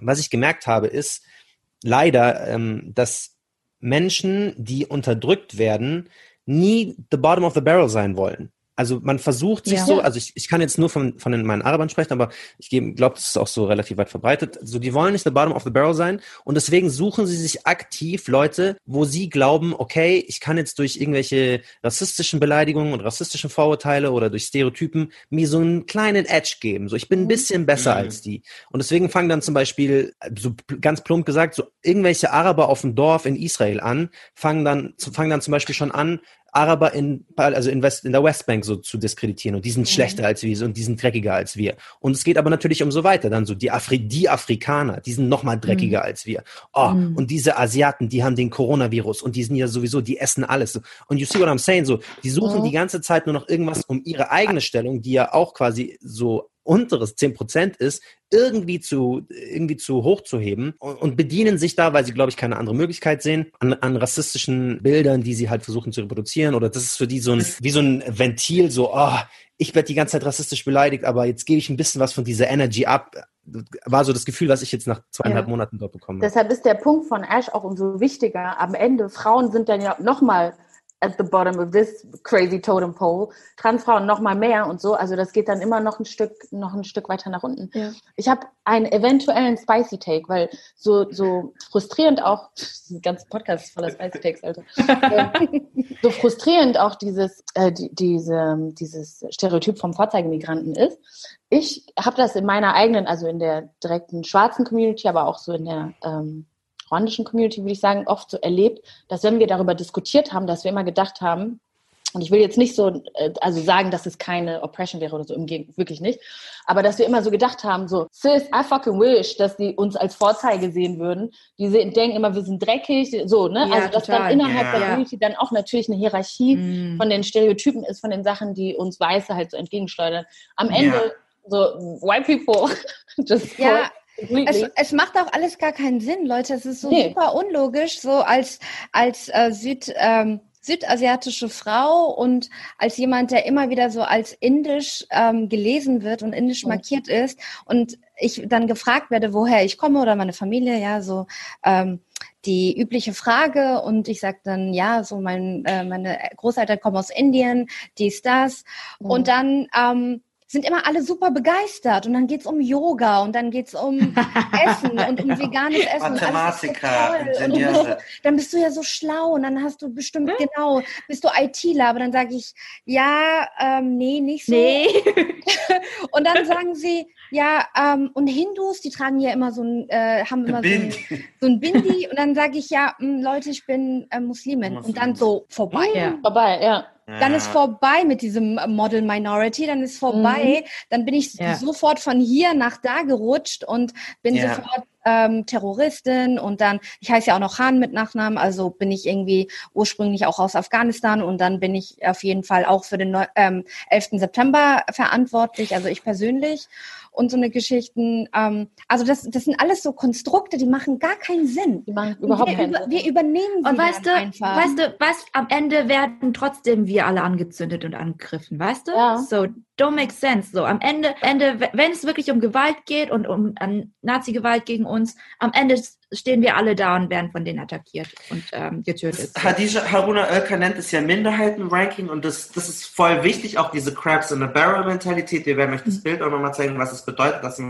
was ich gemerkt habe, ist leider, ähm, dass Menschen, die unterdrückt werden, nie the bottom of the barrel sein wollen. Also man versucht sich ja. so, also ich, ich kann jetzt nur von, von den, meinen Arabern sprechen, aber ich glaube, das ist auch so relativ weit verbreitet. So, die wollen nicht the bottom of the barrel sein und deswegen suchen sie sich aktiv Leute, wo sie glauben, okay, ich kann jetzt durch irgendwelche rassistischen Beleidigungen und rassistischen Vorurteile oder durch Stereotypen mir so einen kleinen Edge geben. So, ich bin ein mhm. bisschen besser mhm. als die. Und deswegen fangen dann zum Beispiel, so ganz plump gesagt, so irgendwelche Araber auf dem Dorf in Israel an, fangen dann, fangen dann zum Beispiel schon an, Araber in, also in, West, in der Westbank so zu diskreditieren und die sind mhm. schlechter als wir und die sind dreckiger als wir. Und es geht aber natürlich um so weiter, dann so die, Afri die Afrikaner, die sind noch mal dreckiger mhm. als wir. Oh, mhm. und diese Asiaten, die haben den Coronavirus und die sind ja sowieso, die essen alles. Und you see what I'm saying? So, die suchen die ganze Zeit nur noch irgendwas um ihre eigene Stellung, die ja auch quasi so unteres 10% ist, irgendwie zu, irgendwie zu hoch zu heben und, und bedienen sich da, weil sie, glaube ich, keine andere Möglichkeit sehen, an, an rassistischen Bildern, die sie halt versuchen zu reproduzieren. Oder das ist für die so ein, wie so ein Ventil, so, oh, ich werde die ganze Zeit rassistisch beleidigt, aber jetzt gebe ich ein bisschen was von dieser Energy ab. War so das Gefühl, was ich jetzt nach zweieinhalb ja. Monaten dort bekomme. Deshalb ist der Punkt von Ash auch umso wichtiger. Am Ende, Frauen sind dann ja nochmal at the bottom of this crazy totem pole. Transfrauen noch mal mehr und so. Also das geht dann immer noch ein Stück, noch ein Stück weiter nach unten. Ja. Ich habe einen eventuellen spicy Take, weil so, so frustrierend auch, ein ganzer Podcast voller spicy Takes, Alter. so frustrierend auch dieses, äh, die, diese, dieses Stereotyp vom Vorzeigemigranten ist. Ich habe das in meiner eigenen, also in der direkten schwarzen Community, aber auch so in der ähm, ruandischen Community, würde ich sagen, oft so erlebt, dass wenn wir darüber diskutiert haben, dass wir immer gedacht haben, und ich will jetzt nicht so, äh, also sagen, dass es keine Oppression wäre oder so, im Gegenteil, wirklich nicht. Aber dass wir immer so gedacht haben, so, sis, I fucking wish, dass die uns als Vorzeige sehen würden. Die denken immer, wir sind dreckig, so, ne? Ja, also, dass total. dann innerhalb ja. der Community dann auch natürlich eine Hierarchie mm. von den Stereotypen ist, von den Sachen, die uns Weiße halt so entgegenschleudern. Am Ende, ja. so, white people, just ja. Es, es, macht auch alles gar keinen Sinn, Leute. Es ist so nee. super unlogisch, so als, als äh, Süd, ähm, südasiatische Frau und als jemand, der immer wieder so als indisch ähm, gelesen wird und indisch markiert ist und ich dann gefragt werde, woher ich komme oder meine Familie, ja, so ähm, die übliche Frage und ich sage dann, ja, so mein, äh, meine Großeltern kommen aus Indien, dies, das. Mhm. Und dann ähm, sind immer alle super begeistert und dann geht's um Yoga und dann geht's um Essen und um veganes Essen. Mathematiker, Ingenieure. Dann bist du ja so schlau und dann hast du bestimmt hm? genau, bist du ITler, aber dann sage ich, ja, ähm, nee, nicht so. Nee. und dann sagen sie, ja, ähm, und Hindus, die tragen ja immer so ein, äh, haben immer so ein, so ein, Bindi und dann sage ich, ja, mh, hm, Leute, ich bin äh, Muslimin. Muslim. Und dann so vorbei. Ja. Vorbei, ja. Dann ist vorbei mit diesem Model Minority, dann ist vorbei. Mhm. Dann bin ich ja. sofort von hier nach da gerutscht und bin ja. sofort ähm, Terroristin und dann, ich heiße ja auch noch Khan mit Nachnamen, also bin ich irgendwie ursprünglich auch aus Afghanistan und dann bin ich auf jeden Fall auch für den ähm, 11. September verantwortlich, also ich persönlich und so eine Geschichten. Ähm, also das, das sind alles so Konstrukte, die machen gar keinen Sinn. Die machen überhaupt wir, keinen Sinn. Wir übernehmen sie und weißt du, einfach. Weißt du, was am Ende werden trotzdem wir alle angezündet und angegriffen, weißt du? Ja. So, don't make sense. So, am Ende, Ende, wenn es wirklich um Gewalt geht und um Nazi-Gewalt gegen uns, am Ende stehen wir alle da und werden von denen attackiert und ähm, getötet. Hadija Haruna Oelker nennt es ja Minderheiten-Ranking und das, das ist voll wichtig, auch diese Crabs in a Barrel-Mentalität. Wir werden euch das mhm. Bild auch nochmal zeigen, was es bedeutet, dass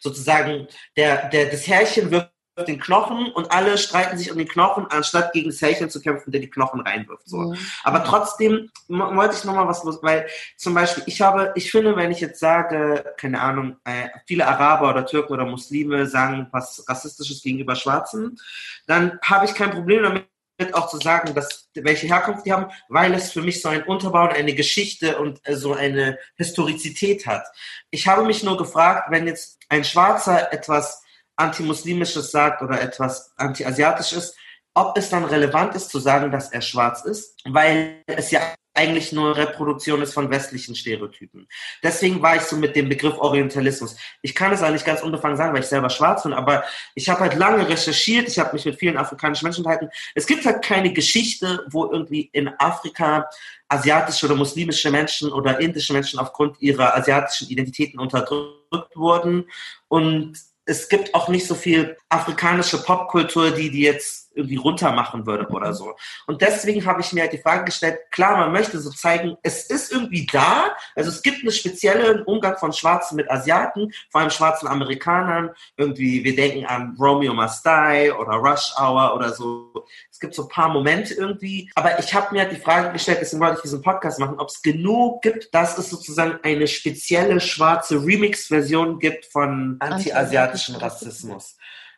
sozusagen der, der, das Härchen wirkt den Knochen und alle streiten sich um den Knochen, anstatt gegen Selchen zu kämpfen, der die Knochen reinwirft. So. Mhm. Aber trotzdem wollte ich nochmal was los, weil zum Beispiel, ich habe, ich finde, wenn ich jetzt sage, keine Ahnung, äh, viele Araber oder Türken oder Muslime sagen was Rassistisches gegenüber Schwarzen, dann habe ich kein Problem damit, auch zu sagen, dass welche Herkunft die haben, weil es für mich so ein Unterbau und eine Geschichte und äh, so eine Historizität hat. Ich habe mich nur gefragt, wenn jetzt ein Schwarzer etwas antimuslimisches sagt oder etwas antiasiatisches, ob es dann relevant ist zu sagen, dass er schwarz ist, weil es ja eigentlich nur Reproduktion ist von westlichen Stereotypen. Deswegen war ich so mit dem Begriff Orientalismus. Ich kann es eigentlich ganz unbefangen sagen, weil ich selber schwarz bin, aber ich habe halt lange recherchiert, ich habe mich mit vielen afrikanischen Menschen unterhalten. Es gibt halt keine Geschichte, wo irgendwie in Afrika asiatische oder muslimische Menschen oder indische Menschen aufgrund ihrer asiatischen Identitäten unterdrückt wurden und es gibt auch nicht so viel afrikanische Popkultur, die die jetzt irgendwie runtermachen würde oder so. Und deswegen habe ich mir halt die Frage gestellt, klar, man möchte so zeigen, es ist irgendwie da, also es gibt einen speziellen Umgang von Schwarzen mit Asiaten, vor allem schwarzen Amerikanern, irgendwie, wir denken an Romeo Must Die oder Rush Hour oder so. Es gibt so ein paar Momente irgendwie, aber ich habe mir halt die Frage gestellt, deswegen wollte ich diesen Podcast machen, ob es genug gibt, dass es sozusagen eine spezielle schwarze Remix-Version gibt von anti-asiatischen Rassismus.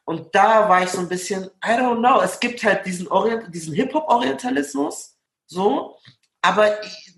Und da war ich so ein bisschen, I don't know, es gibt halt diesen, Orient diesen Hip-Hop-Orientalismus, so, aber ich,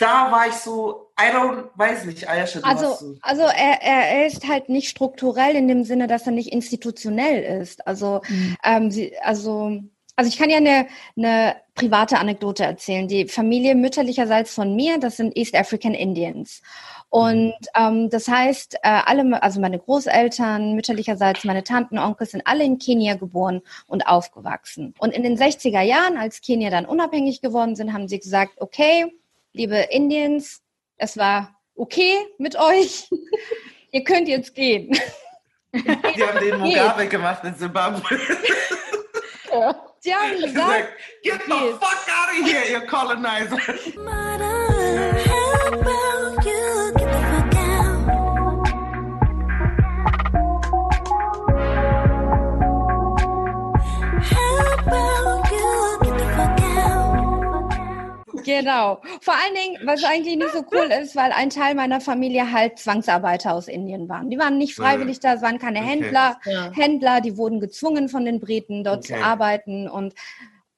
da war ich so, I don't, weiß nicht, Ayasha, Also, so. also er, er ist halt nicht strukturell in dem Sinne, dass er nicht institutionell ist. Also, mhm. ähm, sie, also, also ich kann ja eine, eine private Anekdote erzählen. Die Familie mütterlicherseits von mir, das sind East African Indians. Und ähm, das heißt, äh, alle, also meine Großeltern, mütterlicherseits meine Tanten, Onkel sind alle in Kenia geboren und aufgewachsen. Und in den 60er Jahren, als Kenia dann unabhängig geworden sind, haben sie gesagt, okay, liebe Indians, es war okay mit euch. Ihr könnt jetzt gehen. Die haben den Mugabe gemacht in Zimbabwe. ja. Die haben gesagt, get the fuck out of here, you colonizer. Genau. Vor allen Dingen, was eigentlich nicht so cool ist, weil ein Teil meiner Familie halt Zwangsarbeiter aus Indien waren. Die waren nicht freiwillig da, es waren keine okay. Händler. Ja. Händler, die wurden gezwungen von den Briten, dort okay. zu arbeiten und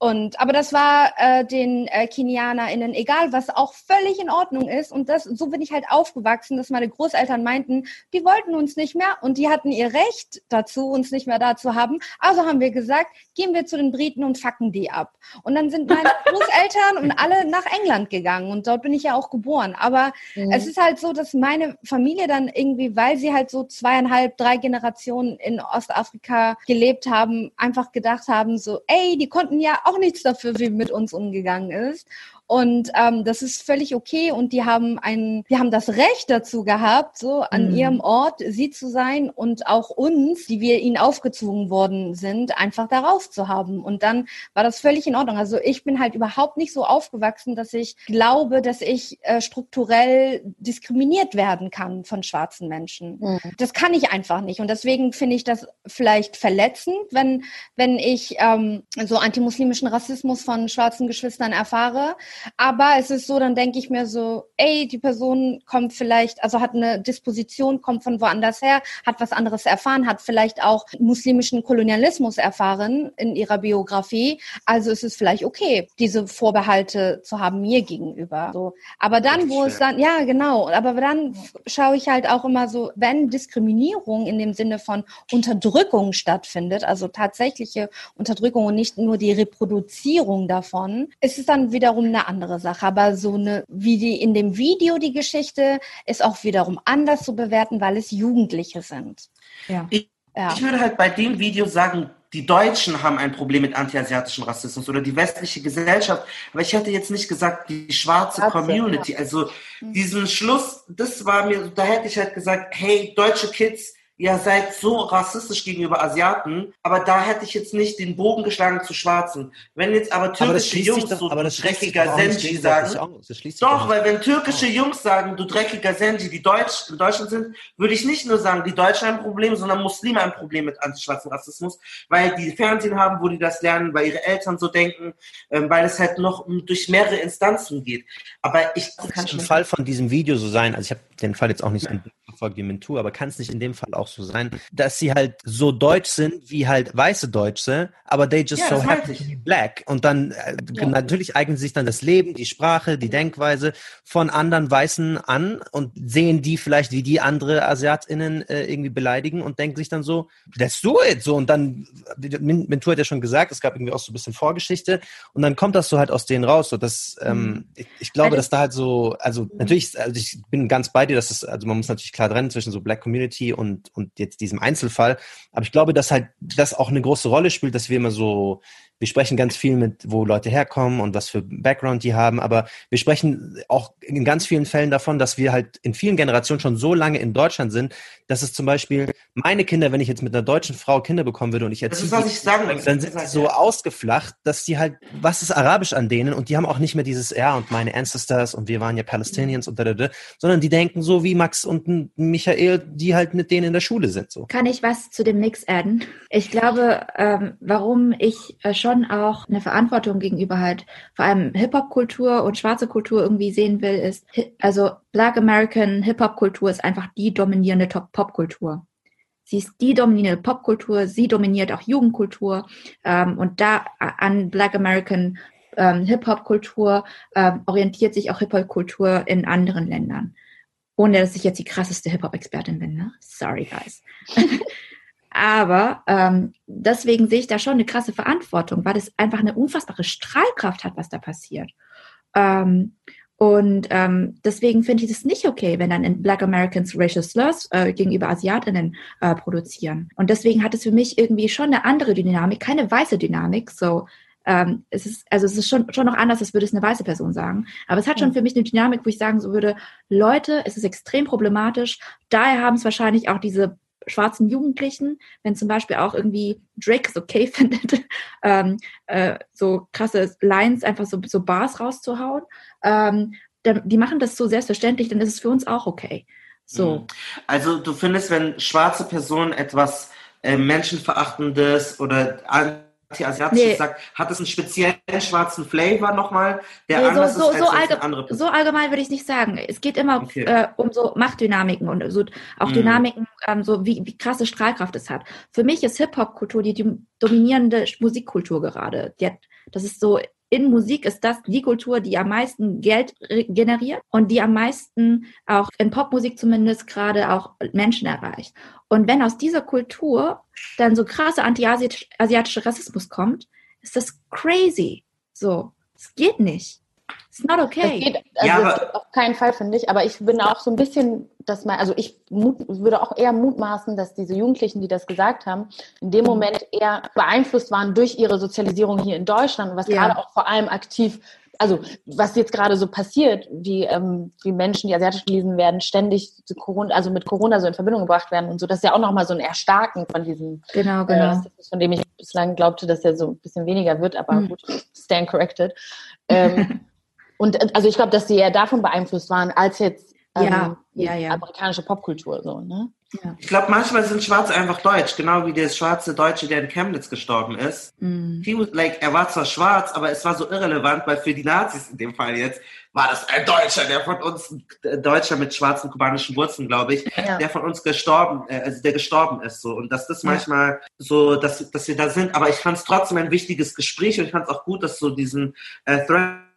und aber das war äh, den äh, KenianerInnen egal, was auch völlig in Ordnung ist. Und das so bin ich halt aufgewachsen, dass meine Großeltern meinten, die wollten uns nicht mehr und die hatten ihr Recht dazu, uns nicht mehr da zu haben. Also haben wir gesagt, gehen wir zu den Briten und fucken die ab. Und dann sind meine Großeltern und alle nach England gegangen und dort bin ich ja auch geboren. Aber mhm. es ist halt so, dass meine Familie dann irgendwie, weil sie halt so zweieinhalb, drei Generationen in Ostafrika gelebt haben, einfach gedacht haben, so, ey, die konnten ja auch auch nichts dafür, wie mit uns umgegangen ist. Und ähm, das ist völlig okay. Und die haben ein, die haben das Recht dazu gehabt, so an mhm. ihrem Ort sie zu sein und auch uns, die wir ihnen aufgezwungen worden sind, einfach darauf zu haben. Und dann war das völlig in Ordnung. Also ich bin halt überhaupt nicht so aufgewachsen, dass ich glaube, dass ich äh, strukturell diskriminiert werden kann von schwarzen Menschen. Mhm. Das kann ich einfach nicht. Und deswegen finde ich das vielleicht verletzend, wenn, wenn ich ähm, so antimuslimischen Rassismus von schwarzen Geschwistern erfahre. Aber es ist so, dann denke ich mir so, ey, die Person kommt vielleicht, also hat eine Disposition, kommt von woanders her, hat was anderes erfahren, hat vielleicht auch muslimischen Kolonialismus erfahren in ihrer Biografie. Also ist es vielleicht okay, diese Vorbehalte zu haben mir gegenüber. So. Aber dann, wo es dann, ja, genau, aber dann schaue ich halt auch immer so, wenn Diskriminierung in dem Sinne von Unterdrückung stattfindet, also tatsächliche Unterdrückung und nicht nur die Reproduzierung davon, ist es dann wiederum eine andere Sache. Aber so eine, wie die in dem Video die Geschichte, ist auch wiederum anders zu bewerten, weil es Jugendliche sind. Ja. Ich, ja. ich würde halt bei dem Video sagen, die Deutschen haben ein Problem mit antiasiatischem Rassismus oder die westliche Gesellschaft. Aber ich hätte jetzt nicht gesagt, die schwarze Community. Also hm. diesen Schluss, das war mir, da hätte ich halt gesagt, hey, deutsche Kids, ihr seid so rassistisch gegenüber Asiaten, aber da hätte ich jetzt nicht den Bogen geschlagen zu Schwarzen. Wenn jetzt aber türkische aber Jungs doch, so aber dreckiger Senji sagen, doch, weil wenn türkische oh. Jungs sagen, du dreckiger Senji, die Deutsch, in Deutschland sind, würde ich nicht nur sagen, die Deutschen haben ein Problem, sondern Muslime haben ein Problem mit antischwarzen Rassismus, weil die Fernsehen haben, wo die das lernen, weil ihre Eltern so denken, ähm, weil es halt noch durch mehrere Instanzen geht. Aber ich kann schon im Fall von diesem Video so sein, also ich habe den Fall jetzt auch nicht so verfolgt wie Mentu, aber kann es nicht in dem Fall auch so sein, dass sie halt so deutsch sind wie halt weiße Deutsche, aber they just ja, so happen to be black. Und dann äh, ja. natürlich eignen sich dann das Leben, die Sprache, die Denkweise von anderen Weißen an und sehen die vielleicht, wie die andere AsiatInnen äh, irgendwie beleidigen und denken sich dann so, let's do it. So, und dann, Mentu hat ja schon gesagt, es gab irgendwie auch so ein bisschen Vorgeschichte und dann kommt das so halt aus denen raus. So, dass, ähm, mhm. ich, ich, glaube, also, dass da halt so, also mhm. natürlich, also ich bin ganz bei dir, dass es, also man muss natürlich klar trennen zwischen so Black Community und, und jetzt diesem Einzelfall. Aber ich glaube, dass halt das auch eine große Rolle spielt, dass wir immer so wir sprechen ganz viel mit, wo Leute herkommen und was für Background die haben, aber wir sprechen auch in ganz vielen Fällen davon, dass wir halt in vielen Generationen schon so lange in Deutschland sind, dass es zum Beispiel meine Kinder, wenn ich jetzt mit einer deutschen Frau Kinder bekommen würde und ich erziehe, das ist, was ich dann sind sie so ausgeflacht, dass die halt, was ist Arabisch an denen und die haben auch nicht mehr dieses, ja und meine Ancestors und wir waren ja Palestinians und da, da, da, sondern die denken so wie Max und Michael, die halt mit denen in der Schule sind. So. Kann ich was zu dem Mix adden? Ich glaube, ähm, warum ich äh, schon schon auch eine Verantwortung gegenüber halt vor allem Hip-Hop-Kultur und schwarze Kultur irgendwie sehen will, ist, also Black American Hip-Hop-Kultur ist einfach die dominierende Pop-Kultur. Sie ist die dominierende Popkultur, sie dominiert auch Jugendkultur ähm, und da an Black American ähm, Hip-Hop-Kultur ähm, orientiert sich auch Hip-Hop-Kultur in anderen Ländern. Ohne dass ich jetzt die krasseste Hip-Hop-Expertin bin, ne? Sorry, guys. Aber ähm, deswegen sehe ich da schon eine krasse Verantwortung, weil es einfach eine unfassbare Strahlkraft hat, was da passiert. Ähm, und ähm, deswegen finde ich es nicht okay, wenn dann in Black Americans Racial Slurs äh, gegenüber Asiatinnen äh, produzieren. Und deswegen hat es für mich irgendwie schon eine andere Dynamik, keine weiße Dynamik. So, ähm, es ist, also es ist schon, schon noch anders, als würde es eine weiße Person sagen. Aber es hat schon für mich eine Dynamik, wo ich sagen so würde, Leute, es ist extrem problematisch. Daher haben es wahrscheinlich auch diese schwarzen Jugendlichen, wenn zum Beispiel auch irgendwie Drake es okay findet, ähm, äh, so krasse Lines, einfach so, so Bars rauszuhauen, ähm, die machen das so selbstverständlich, dann ist es für uns auch okay. So. Mhm. Also du findest, wenn schwarze Personen etwas äh, Menschenverachtendes oder anti-asiatisch nee. sagt, hat es einen speziellen schwarzen Flavor nochmal, der nee, anders so, ist so, als so, allge so allgemein würde ich es nicht sagen. Es geht immer okay. äh, um so Machtdynamiken und so auch mm. Dynamiken, ähm, so wie, wie krasse Strahlkraft es hat. Für mich ist Hip-Hop-Kultur die, die dominierende Musikkultur gerade. Die hat, das ist so in Musik ist das die Kultur, die am meisten Geld generiert und die am meisten auch in Popmusik zumindest gerade auch Menschen erreicht. Und wenn aus dieser Kultur dann so krasser anti-asiatischer Rassismus kommt, ist das crazy. So, es geht nicht. It's not okay. Es geht, also ja, es geht auf keinen Fall, finde ich. Aber ich bin auch so ein bisschen dass man, also ich mut, würde auch eher mutmaßen, dass diese Jugendlichen, die das gesagt haben, in dem Moment eher beeinflusst waren durch ihre Sozialisierung hier in Deutschland, was ja. gerade auch vor allem aktiv also was jetzt gerade so passiert, wie, ähm, wie Menschen, die asiatisch gelesen werden, ständig Corona, also mit Corona so in Verbindung gebracht werden und so, das ist ja auch nochmal so ein Erstarken von diesem, genau, genau. Äh, von dem ich bislang glaubte, dass er so ein bisschen weniger wird, aber mhm. gut, stand corrected. Ähm, und also ich glaube, dass sie eher davon beeinflusst waren, als jetzt ja, ja, ja. amerikanische Popkultur so, ne? Ja. Ich glaube, manchmal sind Schwarze einfach deutsch, genau wie der schwarze Deutsche, der in Chemnitz gestorben ist. Mm. He was, like, er war zwar schwarz, aber es war so irrelevant, weil für die Nazis in dem Fall jetzt war das ein Deutscher, der von uns, ein Deutscher mit schwarzen kubanischen Wurzeln, glaube ich, ja. der von uns gestorben, äh, also der gestorben ist. So. Und dass das ja. manchmal so, dass, dass wir da sind. Aber ich fand es trotzdem ein wichtiges Gespräch und ich fand es auch gut, dass so diesen äh, Thread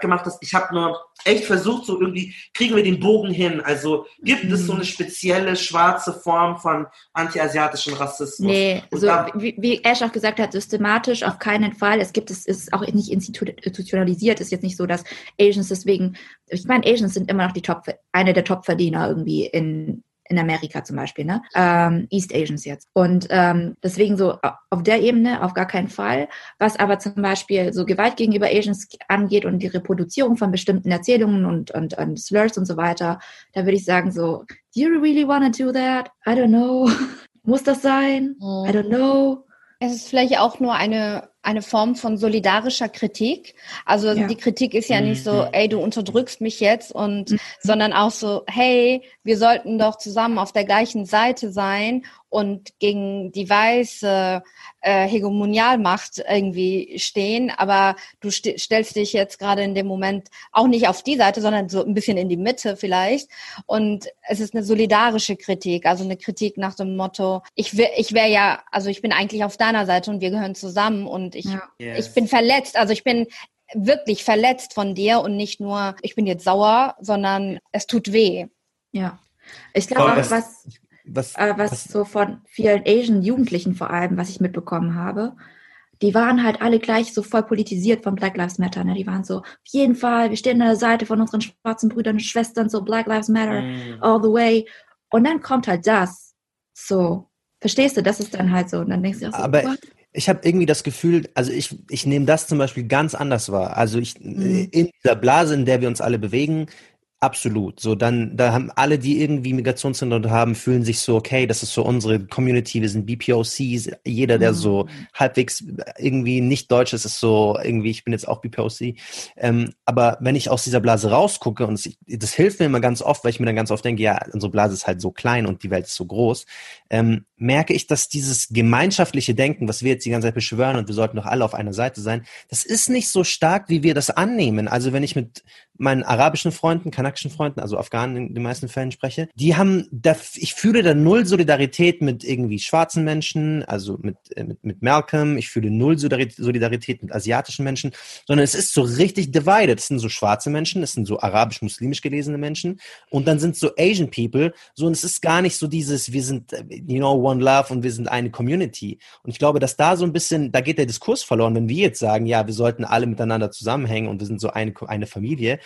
gemacht hast. Ich habe nur echt versucht, so irgendwie kriegen wir den Bogen hin. Also gibt mhm. es so eine spezielle schwarze Form von antiasiatischen Rassismus? Nee, so, wie, wie Ash auch gesagt hat, systematisch auf keinen Fall. Es gibt es ist auch nicht institutionalisiert. Es ist jetzt nicht so, dass Asians deswegen, ich meine, Asians sind immer noch die Top, eine der Top-Verdiener irgendwie in in Amerika zum Beispiel, ne? Ähm, East Asians jetzt. Und ähm, deswegen so auf der Ebene auf gar keinen Fall. Was aber zum Beispiel so Gewalt gegenüber Asians angeht und die Reproduzierung von bestimmten Erzählungen und, und, und Slurs und so weiter, da würde ich sagen so, do you really want to do that? I don't know. Muss das sein? I don't know. Es ist vielleicht auch nur eine, eine Form von solidarischer Kritik. Also ja. die Kritik ist ja nicht so, mhm. ey, du unterdrückst mich jetzt und, mhm. sondern auch so, hey, wir sollten doch zusammen auf der gleichen Seite sein und gegen die weiße äh, Hegemonialmacht irgendwie stehen. Aber du st stellst dich jetzt gerade in dem Moment auch nicht auf die Seite, sondern so ein bisschen in die Mitte vielleicht. Und es ist eine solidarische Kritik, also eine Kritik nach dem Motto, ich, ich wäre ja, also ich bin eigentlich auf deiner Seite und wir gehören zusammen und ich, ja. yes. ich bin verletzt. Also ich bin wirklich verletzt von dir und nicht nur, ich bin jetzt sauer, sondern es tut weh. Ja. Ich glaube auch, was, was, äh, was, was so von vielen Asian Jugendlichen vor allem, was ich mitbekommen habe, die waren halt alle gleich so voll politisiert von Black Lives Matter. Ne? Die waren so, auf jeden Fall, wir stehen an der Seite von unseren schwarzen Brüdern und Schwestern, so Black Lives Matter mm. all the way. Und dann kommt halt das. So, verstehst du, das ist dann halt so. Und dann denkst du auch so, Aber what? ich habe irgendwie das Gefühl, also ich, ich nehme das zum Beispiel ganz anders wahr. Also ich, mhm. in dieser Blase, in der wir uns alle bewegen, Absolut. So, dann, da haben alle, die irgendwie Migrationshintergrund haben, fühlen sich so, okay, das ist so unsere Community, wir sind BPOCs. Jeder, der so mhm. halbwegs irgendwie nicht deutsch ist, ist so irgendwie, ich bin jetzt auch BPOC. Ähm, aber wenn ich aus dieser Blase rausgucke, und das, das hilft mir immer ganz oft, weil ich mir dann ganz oft denke, ja, unsere Blase ist halt so klein und die Welt ist so groß, ähm, merke ich, dass dieses gemeinschaftliche Denken, was wir jetzt die ganze Zeit beschwören und wir sollten doch alle auf einer Seite sein, das ist nicht so stark, wie wir das annehmen. Also wenn ich mit meinen arabischen Freunden, kanakischen Freunden, also Afghanen in den meisten Fällen spreche, die haben, da, ich fühle da null Solidarität mit irgendwie schwarzen Menschen, also mit, äh, mit, mit Malcolm, ich fühle null Solidarität mit asiatischen Menschen, sondern es ist so richtig divided. Es sind so schwarze Menschen, es sind so arabisch-muslimisch gelesene Menschen und dann sind so Asian People, so und es ist gar nicht so dieses, wir sind, you know, one love und wir sind eine Community. Und ich glaube, dass da so ein bisschen, da geht der Diskurs verloren, wenn wir jetzt sagen, ja, wir sollten alle miteinander zusammenhängen und wir sind so eine, eine Familie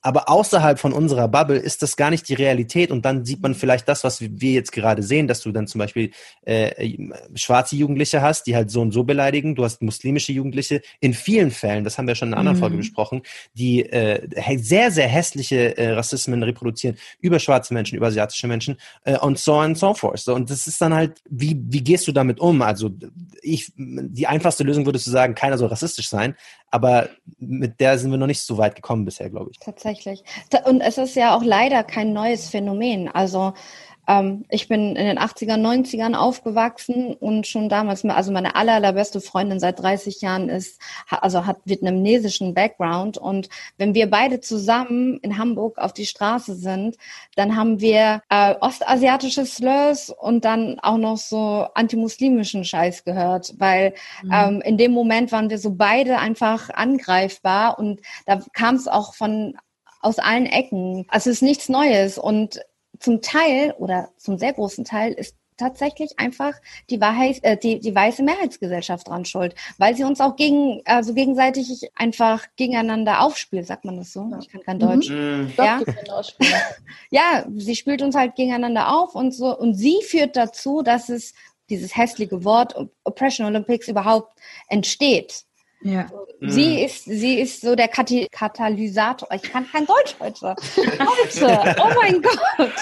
aber außerhalb von unserer Bubble ist das gar nicht die Realität und dann sieht man vielleicht das, was wir jetzt gerade sehen, dass du dann zum Beispiel äh, schwarze Jugendliche hast, die halt so und so beleidigen, du hast muslimische Jugendliche, in vielen Fällen, das haben wir schon in einer anderen mhm. Folge besprochen, die äh, sehr, sehr hässliche äh, Rassismen reproduzieren über schwarze Menschen, über asiatische Menschen äh, und so on and so forth. So, und das ist dann halt, wie, wie gehst du damit um? Also ich, die einfachste Lösung würdest du sagen, keiner soll rassistisch sein, aber mit der sind wir noch nicht so weit gekommen bisher, glaube ich. Tatsächlich. Und es ist ja auch leider kein neues Phänomen. Also ähm, ich bin in den 80ern, 90ern aufgewachsen und schon damals, also meine aller, allerbeste Freundin seit 30 Jahren ist, also hat vietnamesischen Background und wenn wir beide zusammen in Hamburg auf die Straße sind, dann haben wir äh, ostasiatische Slurs und dann auch noch so antimuslimischen Scheiß gehört, weil mhm. ähm, in dem Moment waren wir so beide einfach angreifbar und da kam es auch von aus allen Ecken. Also es ist nichts Neues und zum Teil oder zum sehr großen Teil ist tatsächlich einfach die, Wahrheit, äh, die, die weiße Mehrheitsgesellschaft dran schuld, weil sie uns auch gegen, also gegenseitig einfach gegeneinander aufspielt, sagt man das so? Ich kann kein Deutsch. Mhm. Ja? ja, sie spielt uns halt gegeneinander auf und so und sie führt dazu, dass es dieses hässliche Wort Oppression Olympics überhaupt entsteht. Ja. Sie mhm. ist, sie ist so der Kati Katalysator. Ich kann kein Deutsch heute. Heute. Oh mein Gott.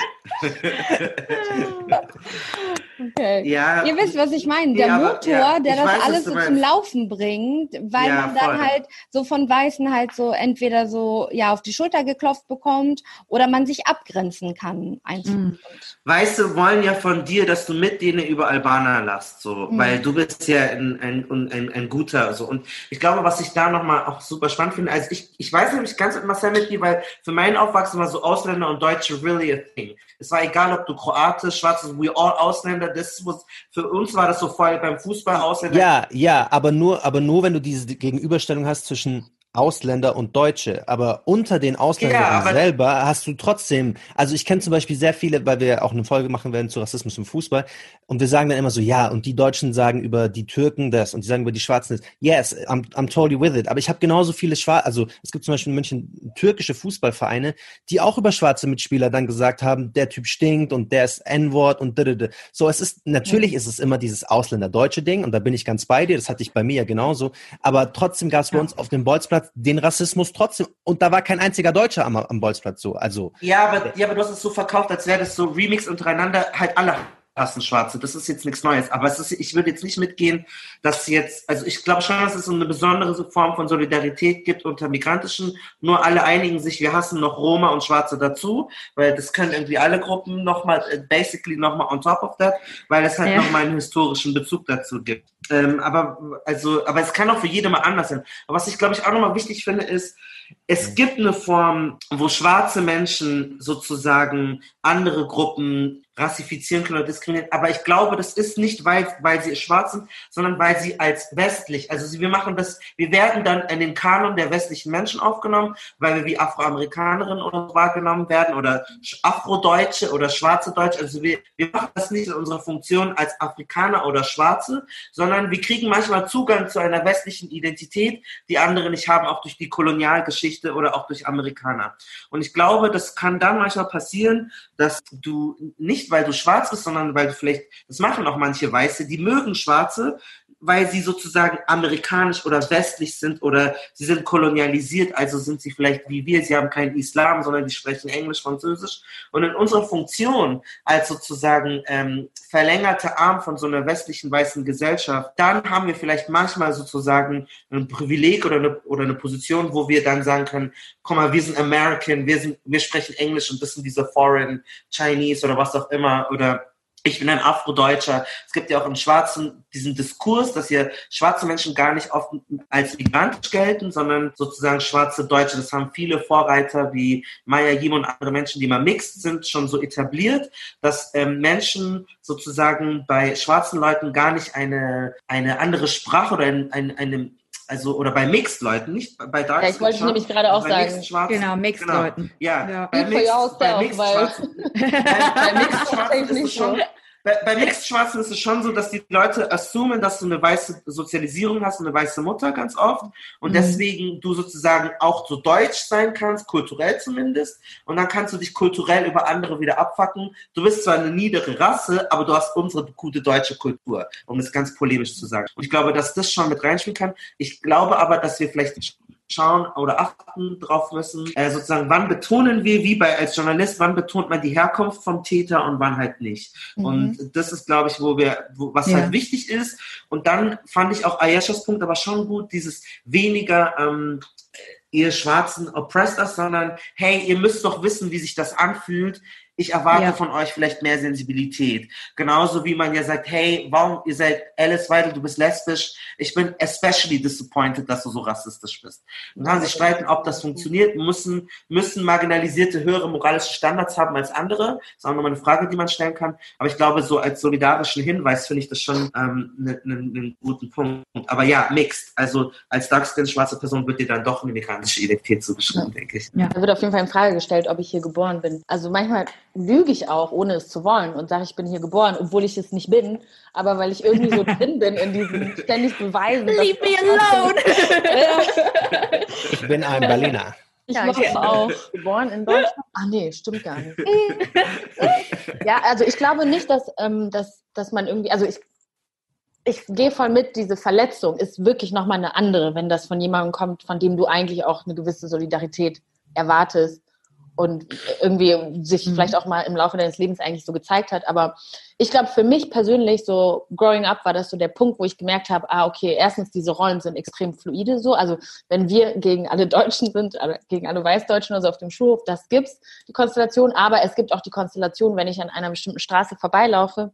Okay. Ja, Ihr wisst, was ich meine. Der ja, Motor, ja, der das weiß, alles so zum Laufen bringt, weil man dann voll. halt so von Weißen halt so entweder so ja auf die Schulter geklopft bekommt oder man sich abgrenzen kann. Mhm. Weiße wollen ja von dir, dass du mit denen über Albaner lasst, so, mhm. weil du bist ja ein, ein, ein, ein guter, so. Und ich glaube, was ich da nochmal auch super spannend finde, also ich, ich weiß nämlich ganz mit Marcel weil für meinen Aufwachsen war so Ausländer und Deutsche really a thing. Es war egal, ob du Kroatisch, Schwarz, we all Ausländer, das was, für uns war das so voll beim Fußball Ausländer. Ja, ja, aber nur, aber nur, wenn du diese Gegenüberstellung hast zwischen Ausländer und Deutsche. Aber unter den Ausländern ja, selber hast du trotzdem, also ich kenne zum Beispiel sehr viele, weil wir auch eine Folge machen werden zu Rassismus im Fußball. Und wir sagen dann immer so, ja, und die Deutschen sagen über die Türken das und die sagen über die Schwarzen das. Yes, I'm, I'm totally with it. Aber ich habe genauso viele Schwarze, also es gibt zum Beispiel in München türkische Fußballvereine, die auch über schwarze Mitspieler dann gesagt haben, der Typ stinkt und der ist N-Wort und didede. So, es ist, natürlich ist es immer dieses Ausländer-deutsche Ding und da bin ich ganz bei dir, das hatte ich bei mir ja genauso. Aber trotzdem gab es bei uns auf dem Bolzplatz den Rassismus trotzdem. Und da war kein einziger Deutscher am, am Bolzplatz so. Also, ja, aber, ja, aber du hast es so verkauft, als wäre das so Remix untereinander, halt alle Schwarze. Das ist jetzt nichts Neues. Aber es ist, ich würde jetzt nicht mitgehen, dass jetzt, also ich glaube schon, dass es so eine besondere Form von Solidarität gibt unter Migrantischen. Nur alle einigen sich, wir hassen noch Roma und Schwarze dazu, weil das können irgendwie alle Gruppen nochmal, äh, basically nochmal on top of that, weil es halt ja. nochmal einen historischen Bezug dazu gibt. Ähm, aber, also, aber es kann auch für jede mal anders sein. Aber was ich glaube ich auch nochmal wichtig finde, ist, es gibt eine Form, wo schwarze Menschen sozusagen andere Gruppen rassifizieren können oder diskriminieren. Aber ich glaube, das ist nicht, weil, weil sie schwarz sind, sondern weil sie als westlich, also wir machen das, wir werden dann in den Kanon der westlichen Menschen aufgenommen, weil wir wie Afroamerikanerinnen oder wahrgenommen werden oder Afrodeutsche oder schwarze Deutsche. Also wir, wir machen das nicht in unserer Funktion als Afrikaner oder Schwarze, sondern wir kriegen manchmal Zugang zu einer westlichen Identität, die andere nicht haben, auch durch die Kolonialgeschichte oder auch durch Amerikaner. Und ich glaube, das kann dann manchmal passieren, dass du nicht weil du schwarz bist, sondern weil du vielleicht, das machen auch manche Weiße, die mögen Schwarze, weil sie sozusagen amerikanisch oder westlich sind oder sie sind kolonialisiert, also sind sie vielleicht wie wir, sie haben keinen Islam, sondern die sprechen Englisch, Französisch. Und in unserer Funktion als sozusagen ähm, verlängerte Arm von so einer westlichen weißen Gesellschaft, dann haben wir vielleicht manchmal sozusagen ein Privileg oder eine, oder eine Position, wo wir dann sagen können, komm mal, wir sind American, wir, sind, wir sprechen Englisch und das sind diese Foreign Chinese oder was auch immer oder ich bin ein Afrodeutscher. Es gibt ja auch im Schwarzen diesen Diskurs, dass hier schwarze Menschen gar nicht oft als migrantisch gelten, sondern sozusagen schwarze Deutsche. Das haben viele Vorreiter wie Maya Yim und andere Menschen, die mal mixed sind, schon so etabliert, dass ähm, Menschen sozusagen bei schwarzen Leuten gar nicht eine, eine andere Sprache oder ein, ein, eine also oder bei Mixed-Leuten, nicht bei Dark Ja, ich wollte nämlich gerade auch sagen. Mixed genau, Mixed-Leuten. Genau. Ja, ja. Bei Mixed, bei Mixed weil bei, bei Mixed Schwarzen ist es schon, bei, bei Mixed Schwarzen ist es schon so, dass die Leute assumen, dass du eine weiße Sozialisierung hast, eine weiße Mutter ganz oft und mhm. deswegen du sozusagen auch so deutsch sein kannst, kulturell zumindest und dann kannst du dich kulturell über andere wieder abfacken. Du bist zwar eine niedere Rasse, aber du hast unsere gute deutsche Kultur, um es ganz polemisch zu sagen. Und ich glaube, dass das schon mit reinspielen kann. Ich glaube aber, dass wir vielleicht schauen oder achten drauf müssen, äh, sozusagen, wann betonen wir, wie bei als Journalist, wann betont man die Herkunft vom Täter und wann halt nicht. Mhm. Und das ist, glaube ich, wo wir, wo, was ja. halt wichtig ist. Und dann fand ich auch Ayeshas Punkt aber schon gut, dieses weniger ähm, ihr Schwarzen oppressed us, sondern hey, ihr müsst doch wissen, wie sich das anfühlt, ich erwarte ja. von euch vielleicht mehr Sensibilität. Genauso wie man ja sagt, hey, warum, ihr seid Alice Weidel, du bist lesbisch. Ich bin especially disappointed, dass du so rassistisch bist. Man kann sich streiten, ob das funktioniert. Müssen, müssen Marginalisierte höhere moralische Standards haben als andere? Das ist auch nochmal eine Frage, die man stellen kann. Aber ich glaube, so als solidarischen Hinweis finde ich das schon ähm, einen ne, ne guten Punkt. Aber ja, mixed. Also als Darkskin schwarze Person wird dir dann doch eine migrantische Identität zugeschrieben, ja. denke ich. Ja, da wird auf jeden Fall in Frage gestellt, ob ich hier geboren bin. Also manchmal lüge ich auch, ohne es zu wollen und sage, ich bin hier geboren, obwohl ich es nicht bin, aber weil ich irgendwie so drin bin in diesem ständig Beweisen. Leave me alone! ich bin ein Berliner. Ich ja, mache es auch. Geboren in Deutschland? Ach nee, stimmt gar nicht. ja, also ich glaube nicht, dass, ähm, dass, dass man irgendwie, also ich, ich gehe voll mit, diese Verletzung ist wirklich nochmal eine andere, wenn das von jemandem kommt, von dem du eigentlich auch eine gewisse Solidarität erwartest und irgendwie sich mhm. vielleicht auch mal im Laufe deines Lebens eigentlich so gezeigt hat. Aber ich glaube, für mich persönlich, so growing up, war das so der Punkt, wo ich gemerkt habe, ah, okay, erstens, diese Rollen sind extrem fluide so. Also wenn wir gegen alle Deutschen sind, also gegen alle Weißdeutschen, also auf dem Schulhof, das gibt's, die Konstellation. Aber es gibt auch die Konstellation, wenn ich an einer bestimmten Straße vorbeilaufe,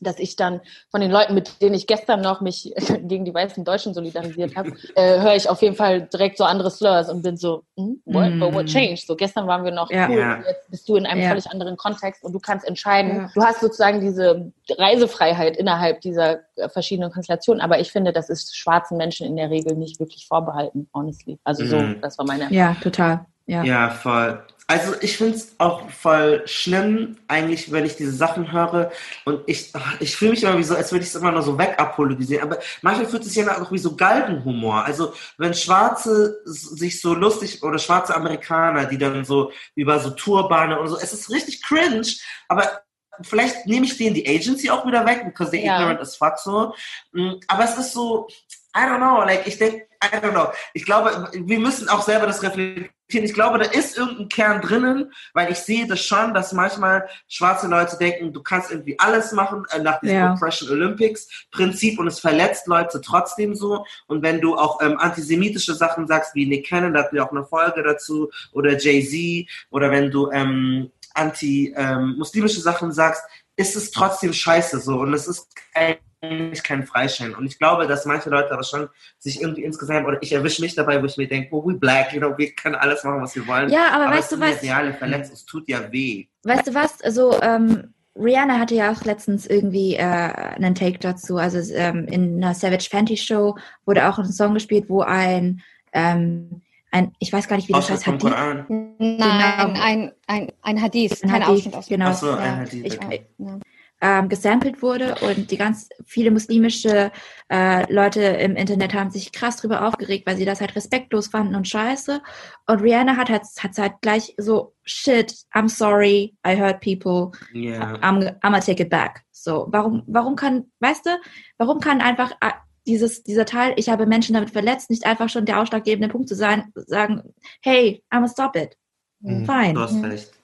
dass ich dann von den Leuten, mit denen ich gestern noch mich gegen die weißen Deutschen solidarisiert habe, äh, höre ich auf jeden Fall direkt so andere Slurs und bin so, hm, what, mm. what changed? So gestern waren wir noch ja. cool, ja. jetzt bist du in einem ja. völlig anderen Kontext und du kannst entscheiden. Du hast sozusagen diese Reisefreiheit innerhalb dieser äh, verschiedenen Konstellationen, aber ich finde, das ist schwarzen Menschen in der Regel nicht wirklich vorbehalten, honestly. Also so, mm. das war meine. Ja, total. Ja, ja voll. Also ich finde es auch voll schlimm, eigentlich, wenn ich diese Sachen höre. Und ich, ich fühle mich immer wie so, als würde ich es immer nur so wegapologisieren. Aber manchmal fühlt es sich ja auch wie so Galgenhumor. Also wenn Schwarze sich so lustig oder schwarze Amerikaner, die dann so über so Turbane und so, es ist richtig cringe, aber vielleicht nehme ich denen die Agency auch wieder weg, because they're ja. ignorant as fuck so. Mm, aber es ist so, I don't know, like ich denke, I don't know. Ich glaube, wir müssen auch selber das reflektieren. Ich glaube, da ist irgendein Kern drinnen, weil ich sehe das schon, dass manchmal schwarze Leute denken, du kannst irgendwie alles machen äh, nach diesem ja. Oppression Olympics Prinzip und es verletzt Leute trotzdem so. Und wenn du auch ähm, antisemitische Sachen sagst, wie Nick Cannon, da hatten wir auch eine Folge dazu, oder Jay-Z, oder wenn du ähm, anti-muslimische ähm, Sachen sagst, ist es trotzdem scheiße so. Und es ist kein eigentlich kein Freischein. Und ich glaube, dass manche Leute aber schon sich irgendwie insgesamt, oder ich erwische mich dabei, wo ich mir denke, oh, we black, you know, wir können alles machen, was wir wollen. Ja, aber, aber weißt du was? reale Verletzung, es tut ja weh. Weißt du was? Also, ähm, Rihanna hatte ja auch letztens irgendwie äh, einen Take dazu. Also ähm, in einer Savage Fenty Show wurde auch ein Song gespielt, wo ein ähm, ein, ich weiß gar nicht, wie das heißt, Hadith. Nein, genau. ein, ein, ein Hadith, ein kein Hadith, Ausschnitt aus Genau. Ach so, ein ja. Hadith. Ich, okay. ja ähm, gesampelt wurde und die ganz viele muslimische äh, Leute im Internet haben sich krass drüber aufgeregt, weil sie das halt respektlos fanden und scheiße. Und Rihanna hat halt, hat halt gleich so shit, I'm sorry, I hurt people, yeah. I'm, I'm gonna take it back. So, warum, warum kann, weißt du, warum kann einfach äh, dieses, dieser Teil, ich habe Menschen damit verletzt, nicht einfach schon der ausschlaggebende Punkt zu sein, sagen, hey, I'm gonna stop it. Mhm. Fine. Du hast recht.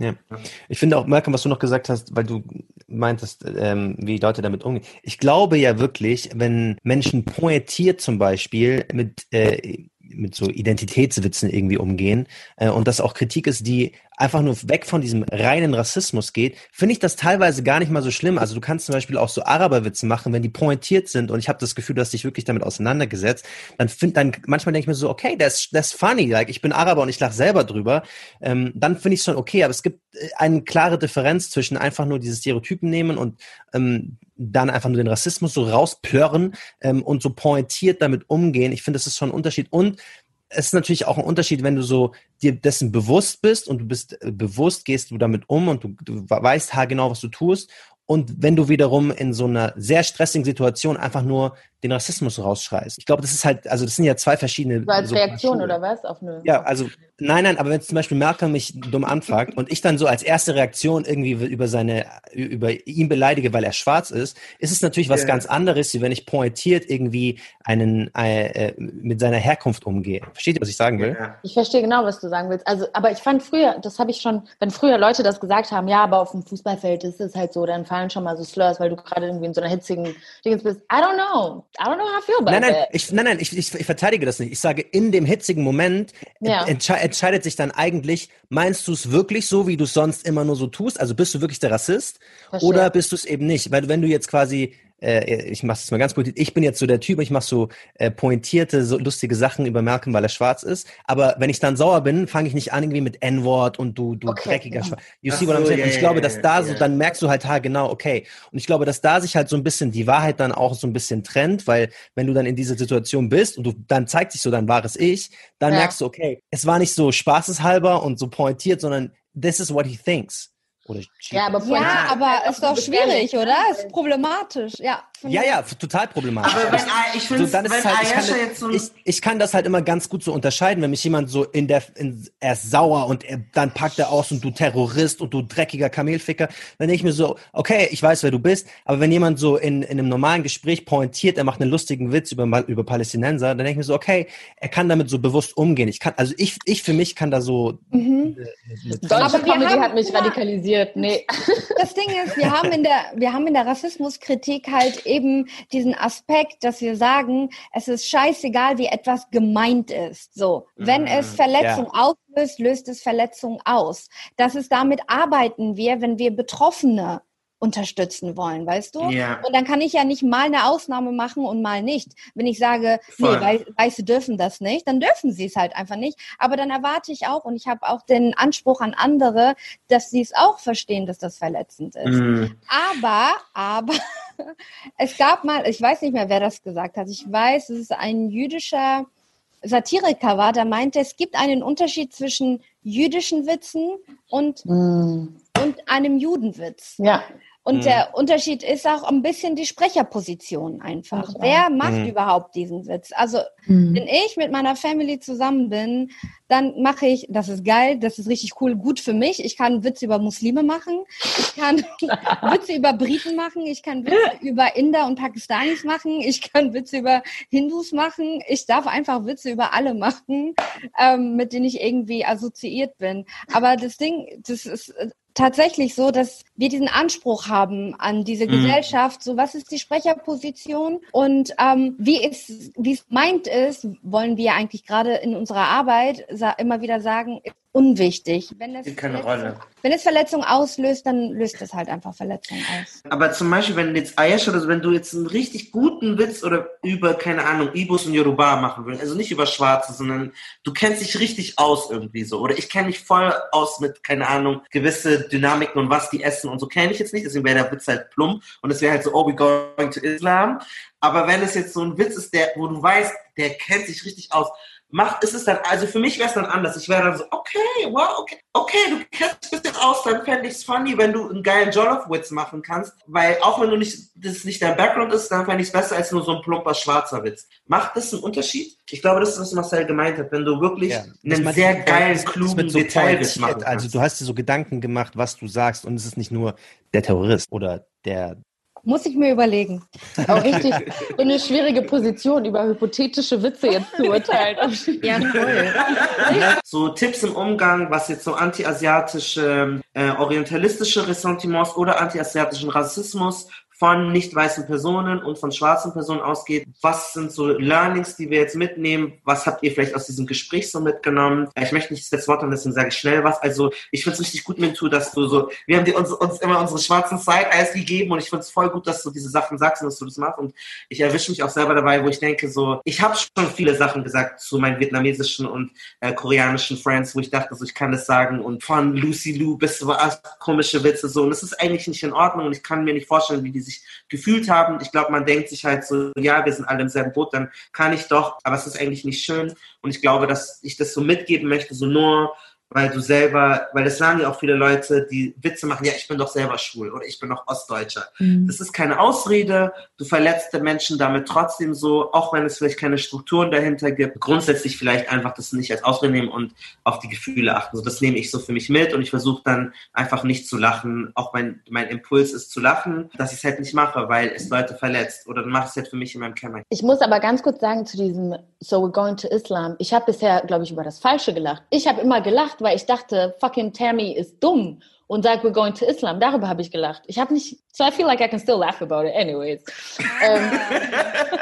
Ja. Ich finde auch, Malcolm, was du noch gesagt hast, weil du meintest, ähm, wie Leute damit umgehen. Ich glaube ja wirklich, wenn Menschen poetiert zum Beispiel mit äh, mit so Identitätswitzen irgendwie umgehen äh, und das auch Kritik ist, die einfach nur weg von diesem reinen Rassismus geht, finde ich das teilweise gar nicht mal so schlimm. Also du kannst zum Beispiel auch so Araberwitze machen, wenn die pointiert sind und ich habe das Gefühl, du hast dich wirklich damit auseinandergesetzt, dann find, dann manchmal denke ich mir so, okay, that's, that's funny, like ich bin Araber und ich lache selber drüber, ähm, dann finde ich es schon okay, aber es gibt äh, eine klare Differenz zwischen einfach nur diese Stereotypen nehmen und ähm, dann einfach nur den Rassismus so rausplörren ähm, und so pointiert damit umgehen. Ich finde, das ist schon ein Unterschied. Und es ist natürlich auch ein Unterschied, wenn du so dir dessen bewusst bist und du bist äh, bewusst, gehst du damit um und du, du weißt haargenau, was du tust. Und wenn du wiederum in so einer sehr stressigen Situation einfach nur den Rassismus rausschreist. Ich glaube, das ist halt, also das sind ja zwei verschiedene. So als so Reaktion oder was? Auf eine ja, also nein, nein, aber wenn zum Beispiel Malcolm mich dumm anfragt und ich dann so als erste Reaktion irgendwie über seine, über ihn beleidige, weil er schwarz ist, ist es natürlich was ja. ganz anderes, wie wenn ich pointiert irgendwie einen äh, äh, mit seiner Herkunft umgehe. Versteht ihr, was ich sagen will? Ich verstehe genau, was du sagen willst. Also, aber ich fand früher, das habe ich schon, wenn früher Leute das gesagt haben, ja, aber auf dem Fußballfeld ist es halt so, dann fallen schon mal so Slurs, weil du gerade irgendwie in so einer hitzigen Dingens bist. I don't know. I don't know how I feel about nein, nein, Ich, nein, nein, ich, ich, ich, verteidige das nicht. Ich sage, in dem hitzigen Moment ja. entsche entscheidet sich dann eigentlich, meinst du es wirklich so, wie du es sonst immer nur so tust? Also bist du wirklich der Rassist? Verstehe. Oder bist du es eben nicht? Weil wenn du jetzt quasi äh, ich mache es mal ganz gut, ich bin jetzt so der Typ, ich mache so äh, pointierte, so lustige Sachen über Malcolm, weil er schwarz ist. Aber wenn ich dann sauer bin, fange ich nicht an irgendwie mit N-Wort und du, du okay. dreckiger Schwarz. You see what I'm saying? Yeah, und ich glaube, dass da yeah. so, dann merkst du halt, ha, genau, okay. Und ich glaube, dass da sich halt so ein bisschen die Wahrheit dann auch so ein bisschen trennt, weil wenn du dann in dieser Situation bist und du, dann zeigt sich so dein wahres Ich, dann ja. merkst du, okay, es war nicht so spaßeshalber und so pointiert, sondern this is what he thinks. Oder ja, aber, ja, aber ist doch schwierig, oder? Ist problematisch, ja. Ja, ja, total problematisch. Aber wenn, ich finde, so, wenn halt, ich, kann, jetzt so ich, ich, kann das halt immer ganz gut so unterscheiden, wenn mich jemand so in der, in, er ist sauer und er, dann packt er aus und du Terrorist und du dreckiger Kamelficker, dann denke ich mir so, okay, ich weiß, wer du bist, aber wenn jemand so in, in einem normalen Gespräch pointiert, er macht einen lustigen Witz über, über Palästinenser, dann denke ich mir so, okay, er kann damit so bewusst umgehen. Ich kann, also ich, ich für mich kann da so. Mhm. Deutsche Comedy hat mich radikalisiert. Nee. Das Ding ist, wir haben in der, wir haben in der Rassismuskritik halt eben diesen Aspekt, dass wir sagen, es ist scheißegal, wie etwas gemeint ist. So, wenn es mhm. Verletzung ja. auslöst, löst es Verletzung aus. Das ist damit arbeiten wir, wenn wir Betroffene unterstützen wollen, weißt du? Ja. Und dann kann ich ja nicht mal eine Ausnahme machen und mal nicht. Wenn ich sage, Voll. nee, Weiße dürfen das nicht, dann dürfen sie es halt einfach nicht. Aber dann erwarte ich auch und ich habe auch den Anspruch an andere, dass sie es auch verstehen, dass das verletzend ist. Mhm. Aber, aber es gab mal, ich weiß nicht mehr, wer das gesagt hat. Ich weiß, es ist ein jüdischer Satiriker war, der meinte, es gibt einen Unterschied zwischen jüdischen Witzen und, mm. und einem Judenwitz. Ja. Und mhm. der Unterschied ist auch ein bisschen die Sprecherposition einfach. Okay. Wer macht mhm. überhaupt diesen Witz? Also, mhm. wenn ich mit meiner Family zusammen bin, dann mache ich, das ist geil, das ist richtig cool, gut für mich. Ich kann Witze über Muslime machen, ich kann Witze über Briten machen, ich kann Witze über Inder und Pakistanis machen, ich kann Witze über Hindus machen, ich darf einfach Witze über alle machen, ähm, mit denen ich irgendwie assoziiert bin. Aber das Ding, das ist tatsächlich so, dass wir diesen Anspruch haben an diese mhm. Gesellschaft. So, was ist die Sprecherposition und ähm, wie es wie es meint ist, wollen wir eigentlich gerade in unserer Arbeit immer wieder sagen, unwichtig. Wenn es, keine Rolle. wenn es Verletzung auslöst, dann löst es halt einfach Verletzung aus. Aber zum Beispiel, wenn jetzt Ayash oder so, wenn du jetzt einen richtig guten Witz oder über, keine Ahnung, Ibus und Yoruba machen willst, also nicht über Schwarze, sondern du kennst dich richtig aus irgendwie so. Oder ich kenne mich voll aus mit, keine Ahnung, gewisse Dynamiken und was die essen und so kenne ich jetzt nicht, deswegen wäre der Witz halt plump und es wäre halt so, oh, we going to Islam. Aber wenn es jetzt so ein Witz ist, der, wo du weißt, der kennt sich richtig aus, macht, ist es dann, also für mich wäre es dann anders. Ich wäre dann so, okay, wow, okay, okay, du kennst ein bisschen aus, dann fände ich es funny, wenn du einen geilen Jollof-Witz machen kannst, weil auch wenn du nicht, das nicht dein Background ist, dann fände ich es besser als nur so ein plumper schwarzer Witz. Macht das einen Unterschied? Ich glaube, das ist, was Marcel gemeint hat, wenn du wirklich ja, einen sehr geilen, klugen so Detailwitz machen kannst. Also du hast dir so Gedanken gemacht, was du sagst und es ist nicht nur der Terrorist oder der muss ich mir überlegen. Auch richtig so eine schwierige Position, über hypothetische Witze jetzt zu urteilen. ja, toll. So Tipps im Umgang, was jetzt so anti-asiatische, äh, orientalistische Ressentiments oder anti-asiatischen Rassismus von nicht weißen Personen und von schwarzen Personen ausgeht. Was sind so Learnings, die wir jetzt mitnehmen? Was habt ihr vielleicht aus diesem Gespräch so mitgenommen? Ich möchte nicht das Wort haben, deswegen sage ich schnell was. Also ich finde es richtig gut, Mintu, dass du so, wir haben dir uns, uns immer unsere schwarzen Side-Eyes gegeben und ich finde es voll gut, dass du diese Sachen sagst und dass du das machst. Und ich erwische mich auch selber dabei, wo ich denke so, ich habe schon viele Sachen gesagt zu meinen vietnamesischen und äh, koreanischen Friends, wo ich dachte so, ich kann das sagen und von Lucy Lou bis zu komische Witze so. Und das ist eigentlich nicht in Ordnung und ich kann mir nicht vorstellen, wie die sich sich gefühlt haben. Ich glaube, man denkt sich halt so, ja, wir sind alle im selben Boot, dann kann ich doch, aber es ist eigentlich nicht schön. Und ich glaube, dass ich das so mitgeben möchte, so nur weil du selber, weil es sagen ja auch viele Leute, die Witze machen, ja, ich bin doch selber schwul oder ich bin doch Ostdeutscher. Mhm. Das ist keine Ausrede, du verletzt den Menschen damit trotzdem so, auch wenn es vielleicht keine Strukturen dahinter gibt. Grundsätzlich vielleicht einfach das nicht als Ausrede nehmen und auf die Gefühle achten. So, das nehme ich so für mich mit und ich versuche dann einfach nicht zu lachen, auch wenn mein Impuls ist zu lachen, dass ich es halt nicht mache, weil es Leute verletzt oder dann mache ich es halt für mich in meinem Kämmerchen. Ich muss aber ganz kurz sagen zu diesem So we're going to Islam. Ich habe bisher, glaube ich, über das Falsche gelacht. Ich habe immer gelacht, weil ich dachte, fucking Tammy ist dumm und sagt, we're going to Islam. Darüber habe ich gelacht. Ich habe nicht, so I feel like I can still laugh about it anyways. ähm,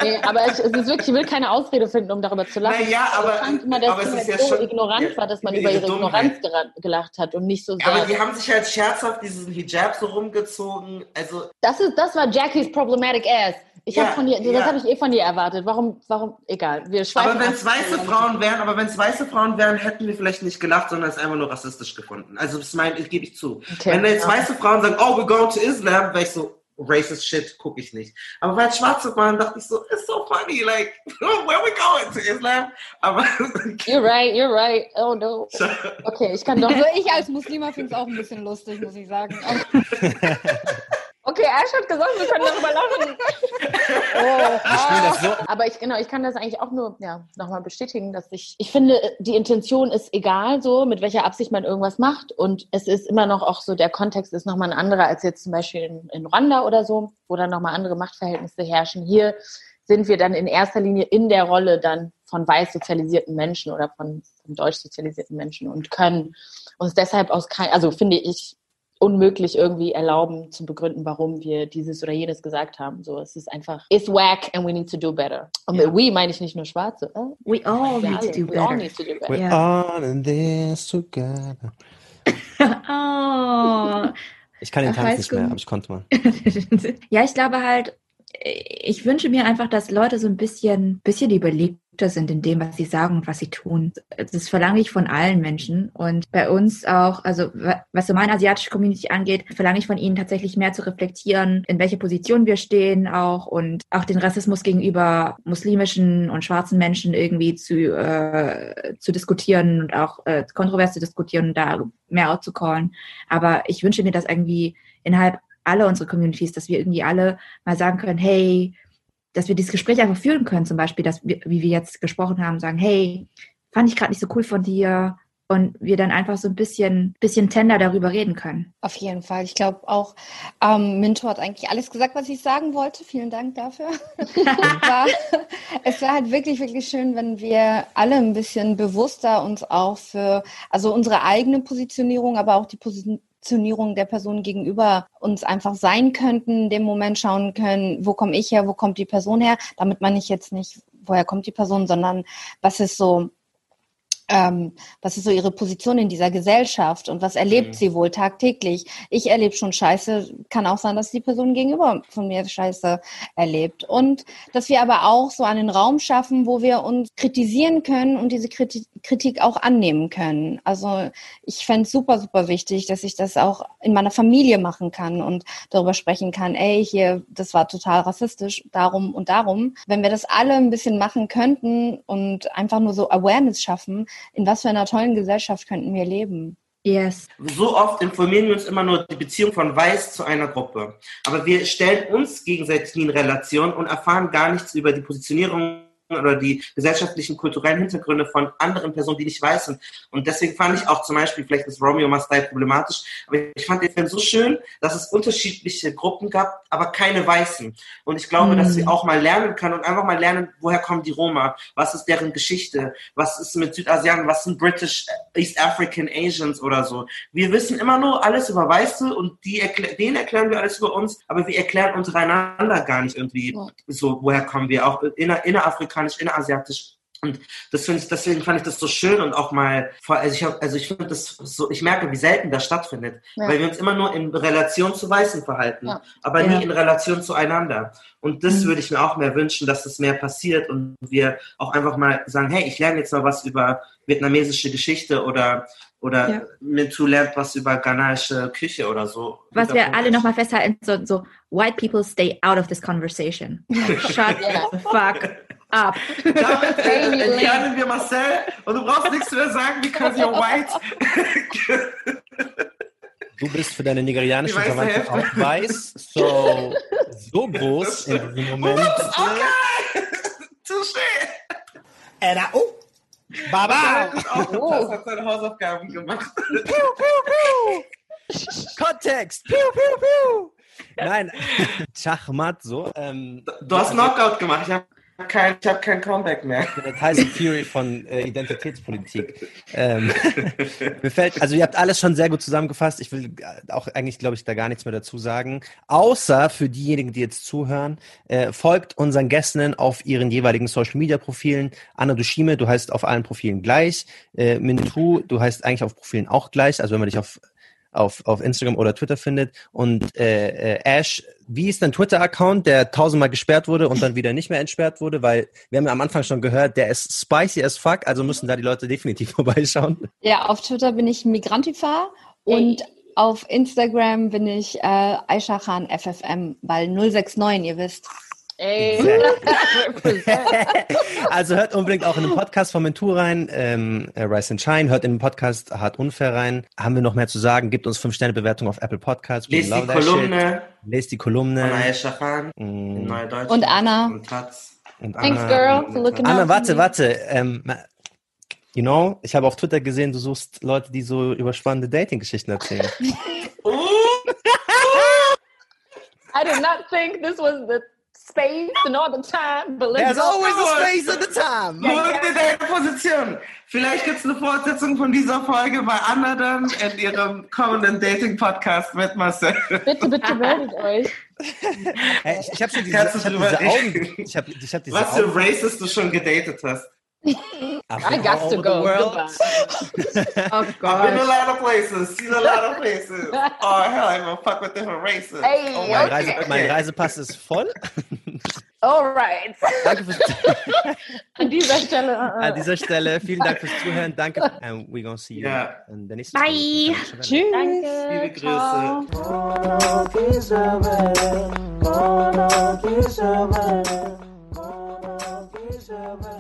nee, aber ich, es ist wirklich, ich will keine Ausrede finden, um darüber zu lachen. Ja, aber, ich fand immer, dass aber es ja so schon, ignorant war, dass man über ihre Ignoranz gelacht hat und nicht so sehr. Aber die haben sich halt scherzhaft diesen Hijab so rumgezogen. Also das, ist, das war Jackies problematic ass. Ich ja, habe von dir, das ja. habe ich eh von dir erwartet. Warum, warum, egal. Wir aber wenn es weiße Frauen wären, aber wenn es weiße Frauen wären, hätten wir vielleicht nicht gelacht, sondern es einfach nur rassistisch gefunden. Also das meine ich, gebe ich zu. Okay, wenn jetzt ja. weiße Frauen sagen, oh, we're going to Islam, wäre ich so, racist shit gucke ich nicht. Aber weil Schwarze waren, dachte ich so, it's so funny, like, where are we going to Islam? Aber you're right, you're right. Oh no. Okay, ich kann doch. Also ich als Muslima finde es auch ein bisschen lustig, muss ich sagen. Okay, Ash hat gesagt, wir können darüber lachen. oh, so. Aber ich, genau, ich kann das eigentlich auch nur ja, nochmal bestätigen, dass ich, ich finde, die Intention ist egal so, mit welcher Absicht man irgendwas macht. Und es ist immer noch auch so, der Kontext ist nochmal ein anderer als jetzt zum Beispiel in, in Rwanda oder so, wo dann nochmal andere Machtverhältnisse herrschen. Hier sind wir dann in erster Linie in der Rolle dann von weiß sozialisierten Menschen oder von, von deutsch sozialisierten Menschen und können uns deshalb aus kein, also finde ich, unmöglich irgendwie erlauben zu begründen, warum wir dieses oder jenes gesagt haben. So, es ist einfach, it's whack and we need to do better. Und mit we meine ich nicht nur Schwarze. Äh? We all need to do better. We all need to do better. We're yeah. all in this together. oh. Ich kann den Tanz nicht mehr, aber ich konnte mal. ja, ich glaube halt, ich wünsche mir einfach, dass Leute so ein bisschen, bisschen überlegter sind in dem, was sie sagen und was sie tun. Das verlange ich von allen Menschen. Und bei uns auch, also was so meine asiatische Community angeht, verlange ich von ihnen tatsächlich mehr zu reflektieren, in welche Position wir stehen auch und auch den Rassismus gegenüber muslimischen und schwarzen Menschen irgendwie zu, äh, zu diskutieren und auch äh, kontrovers zu diskutieren und da mehr outzucallen. Aber ich wünsche mir, dass irgendwie innerhalb alle unsere Communities, dass wir irgendwie alle mal sagen können, hey, dass wir dieses Gespräch einfach führen können, zum Beispiel, dass wir, wie wir jetzt gesprochen haben, sagen, hey, fand ich gerade nicht so cool von dir, und wir dann einfach so ein bisschen, bisschen tender darüber reden können. Auf jeden Fall. Ich glaube auch, ähm, Minto hat eigentlich alles gesagt, was ich sagen wollte. Vielen Dank dafür. war, es wäre halt wirklich, wirklich schön, wenn wir alle ein bisschen bewusster uns auch für, also unsere eigene Positionierung, aber auch die Position Positionierung der Person gegenüber uns einfach sein könnten, in dem Moment schauen können, wo komme ich her, wo kommt die Person her, damit man nicht jetzt nicht, woher kommt die Person, sondern was ist so ähm, was ist so ihre Position in dieser Gesellschaft und was erlebt mhm. sie wohl tagtäglich? Ich erlebe schon Scheiße, kann auch sein, dass die Person gegenüber von mir Scheiße erlebt. Und dass wir aber auch so einen Raum schaffen, wo wir uns kritisieren können und diese Kritik auch annehmen können. Also ich fände es super, super wichtig, dass ich das auch in meiner Familie machen kann und darüber sprechen kann, ey, hier, das war total rassistisch, darum und darum. Wenn wir das alle ein bisschen machen könnten und einfach nur so Awareness schaffen, in was für einer tollen Gesellschaft könnten wir leben? Yes. So oft informieren wir uns immer nur die Beziehung von Weiß zu einer Gruppe. Aber wir stellen uns gegenseitig in Relation und erfahren gar nichts über die Positionierung oder die gesellschaftlichen, kulturellen Hintergründe von anderen Personen, die nicht weiß sind. Und deswegen fand ich auch zum Beispiel, vielleicht ist Romeo Mastai problematisch, aber ich fand den Film so schön, dass es unterschiedliche Gruppen gab, aber keine Weißen. Und ich glaube, mhm. dass sie auch mal lernen können und einfach mal lernen, woher kommen die Roma, was ist deren Geschichte, was ist mit Südasiaten, was sind British, East African Asians oder so. Wir wissen immer nur alles über Weiße und die erklä denen erklären wir alles über uns, aber wir erklären untereinander gar nicht irgendwie so, woher kommen wir, auch inner, innerafrikanisch afrikanisch, innerasiatisch. Und das finde ich, deswegen fand ich das so schön und auch mal, also ich habe, also ich finde das so, ich merke, wie selten das stattfindet, ja. weil wir uns immer nur in Relation zu Weißen verhalten, ja. aber ja. nie in Relation zueinander. Und das mhm. würde ich mir auch mehr wünschen, dass das mehr passiert und wir auch einfach mal sagen, hey, ich lerne jetzt mal was über vietnamesische Geschichte oder oder ja. Mintu lernt was über ghanaische Küche oder so. Was wir alle nochmal festhalten, so, so, white people stay out of this conversation. Shut the fuck ab. Damit entfernen wir Marcel und du brauchst nichts mehr sagen, because you're white. Du bist für deine nigerianischen Verwandten auch weiß, so, so groß in diesem Moment. Okay! Touché! Era, oh! Baba! Oh. Das hat seine Hausaufgaben gemacht. Piu, piu, piu! Kontext! Piu, piu, piu! Nein, Schachmatt, so. Ähm, du hast Knockout gemacht, ich habe kein, ich habe kein Comeback mehr. Tyson Fury von äh, Identitätspolitik. Ähm, mir fällt, also ihr habt alles schon sehr gut zusammengefasst. Ich will auch eigentlich, glaube ich, da gar nichts mehr dazu sagen. Außer für diejenigen, die jetzt zuhören, äh, folgt unseren Gästinnen auf ihren jeweiligen Social Media Profilen. Anna Dushime, du heißt auf allen Profilen gleich. Äh, Mintu, du heißt eigentlich auf Profilen auch gleich. Also wenn man dich auf auf, auf Instagram oder Twitter findet. Und äh, äh, Ash, wie ist dein Twitter-Account, der tausendmal gesperrt wurde und dann wieder nicht mehr entsperrt wurde? Weil wir haben ja am Anfang schon gehört, der ist spicy as fuck, also müssen da die Leute definitiv vorbeischauen. Ja, auf Twitter bin ich Migrantifa und auf Instagram bin ich äh, Aisha Khan FFM, weil 069, ihr wisst. Ey. also hört unbedingt auch in den Podcast von Mentur rein, ähm, äh, Rise and Shine, hört in den Podcast Hart Unfair rein. Haben wir noch mehr zu sagen? Gibt uns 5-Sterne-Bewertung auf Apple Podcasts. Lest die Kolumne. Lest die Kolumne. Von Aisha Khan. Mm. Und Anna. Und Taz. Und Anna. Thanks, girl, for looking Anna, warte, warte. Ähm, you know, ich habe auf Twitter gesehen, du suchst Leute, die so über spannende Dating-Geschichten erzählen. I did not think this was the space and all the time, but let's There's always a space and a time. Gut in deine Position. Vielleicht gibt es eine Fortsetzung von dieser Folge bei Anna dann in ihrem kommenden Dating-Podcast mit Marcel. Bitte, bitte meldet euch. Hey, ich ich habe schon diese, ich hab diese Augen. Ich hab, ich hab diese Was für. Races du schon gedatet hast. I got to go. Oh I've been a lot of places, seen a lot of places. Oh hell, I'm gonna fuck with different races. Hey, oh Mein, okay. Reise, mein Reisepass ist voll. All right. Danke fürs An dieser Stelle. An uh-uh. dieser Stelle vielen Dank fürs Zuhören. Danke. And we're gonna see you Ja. in der nächsten Bye. Folge. Tschüss. Danke. Liebe. Grüße. Monarchy, Monarchy, Monarchy,